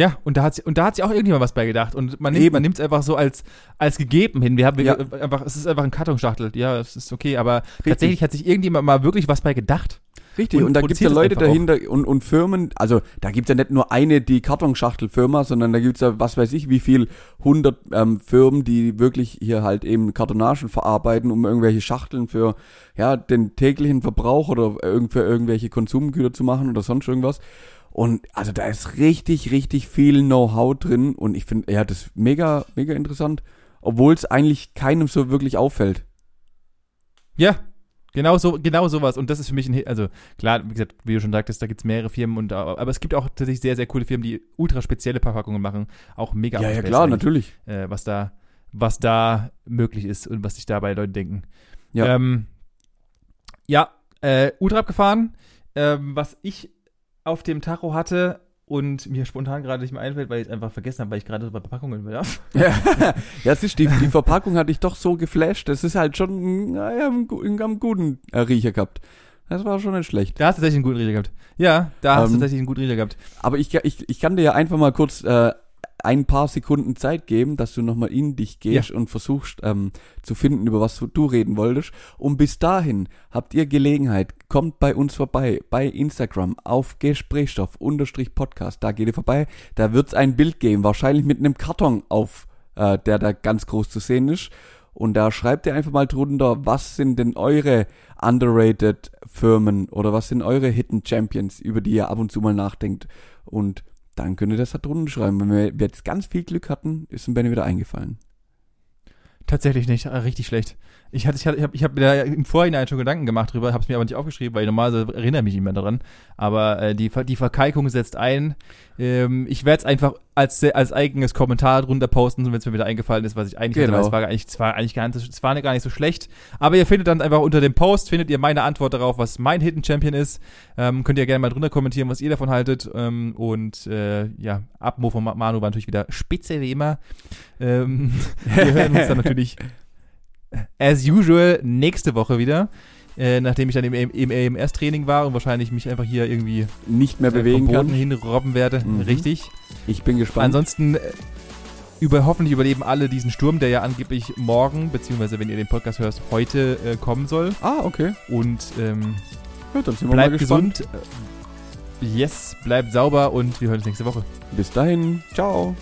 S3: Ja, und da hat sie, und da hat sich auch irgendjemand was bei gedacht. Und man nimmt
S1: Eben.
S3: man nimmt es einfach so als, als gegeben hin. Wir haben wir,
S1: Ja.
S3: einfach, es ist einfach ein Kartonschachtel. Ja, es ist okay, aber
S1: Richtig.
S3: tatsächlich hat sich irgendjemand mal wirklich was bei gedacht.
S1: Richtig,
S3: Und
S1: und, da gibt es ja Leute dahinter und, und Firmen, also da gibt es ja nicht nur eine, die Kartonschachtelfirma, sondern da gibt es ja, was weiß ich, wie viel hundert ähm, Firmen, die wirklich hier halt eben Kartonagen verarbeiten, um irgendwelche Schachteln für ja den täglichen Verbrauch oder für irgendwelche Konsumgüter zu machen oder sonst irgendwas. Und also da ist richtig, richtig viel Know-how drin und ich finde, ja, das mega, mega interessant, obwohl es eigentlich keinem so wirklich auffällt.
S3: Ja, genau so, genau sowas. Und das ist für mich ein, Hit. also klar, wie gesagt, wie du schon sagtest, da gibt es mehrere Firmen und aber es gibt auch tatsächlich sehr, sehr coole Firmen, die ultra spezielle Verpackungen machen. Auch mega
S1: Ja, ja, klar, natürlich.
S3: Äh, was da, was da möglich ist und was sich da bei Leuten denken.
S1: Ja.
S3: Ähm, ja, äh, ultra abgefahren. Ähm, was ich auf dem Tacho hatte und mir spontan gerade nicht mehr einfällt, weil ich es einfach vergessen habe, weil ich gerade so bei Verpackungen war.
S1: ja, es ist die, die Verpackung hat dich doch so geflasht. Das ist halt schon, naja, einen, einen guten Riecher gehabt. Das war schon nicht schlecht.
S3: Da hast du tatsächlich einen guten Riecher gehabt. Ja, da hast du
S1: Ähm,
S3: tatsächlich einen guten Riecher gehabt.
S1: Aber ich, ich, ich kann dir ja einfach mal kurz äh, ein paar Sekunden Zeit geben, dass du nochmal in dich gehst und versuchst ähm, zu finden, über was du reden wolltest. Und bis dahin habt ihr Gelegenheit, kommt bei uns vorbei, bei Instagram auf Gesprächsstoff unterstrich Podcast. Da geht ihr vorbei. Da wird's ein Bild geben, wahrscheinlich mit einem Karton auf, äh, der da ganz groß zu sehen ist. Und da schreibt ihr einfach mal drunter, was sind denn eure underrated Firmen oder was sind eure Hidden Champions, über die ihr ab und zu mal nachdenkt. Und dann könnt ihr das da drunter schreiben. Wenn wir jetzt ganz viel Glück hatten, ist dem Benny wieder eingefallen.
S3: Tatsächlich nicht, äh, richtig schlecht. Ich, hatte, ich, hatte, ich habe ich hab mir da im Vorhinein schon Gedanken gemacht drüber, habe es mir aber nicht aufgeschrieben, weil normalerweise erinnere mich niemand daran. Aber äh, die, die Verkalkung setzt ein. Ähm, ich werde es einfach als, als eigenes Kommentar drunter posten, wenn es mir wieder eingefallen ist, was ich eigentlich hatte,
S1: Genau.
S3: weil es war eigentlich, es war eigentlich gar nicht, es war gar nicht so schlecht. Aber ihr findet dann einfach unter dem Post, findet ihr meine Antwort darauf, was mein Hidden Champion ist. Ähm, könnt ihr gerne mal drunter kommentieren, was ihr davon haltet. Ähm, und äh, ja, Abmo von Ma- Manu war natürlich wieder spitze wie immer. Ähm, wir hören uns dann natürlich as usual nächste Woche wieder. Äh, nachdem ich dann im, im EMS-Training war und wahrscheinlich mich einfach hier irgendwie
S1: Nicht mehr
S3: äh,
S1: bewegen
S3: Boden
S1: kann.
S3: hinrobben werde.
S1: Mhm.
S3: Richtig.
S1: Ich bin gespannt.
S3: Ansonsten äh, über, hoffentlich überleben alle diesen Sturm, der ja angeblich morgen, beziehungsweise wenn ihr den Podcast hört, heute äh, kommen soll.
S1: ah, okay.
S3: Und ähm,
S1: Ja, dann sind wir mal
S3: bleibt
S1: gespannt.
S3: gesund. Äh, Yes, bleibt sauber und wir hören uns nächste Woche.
S1: Bis dahin. Ciao.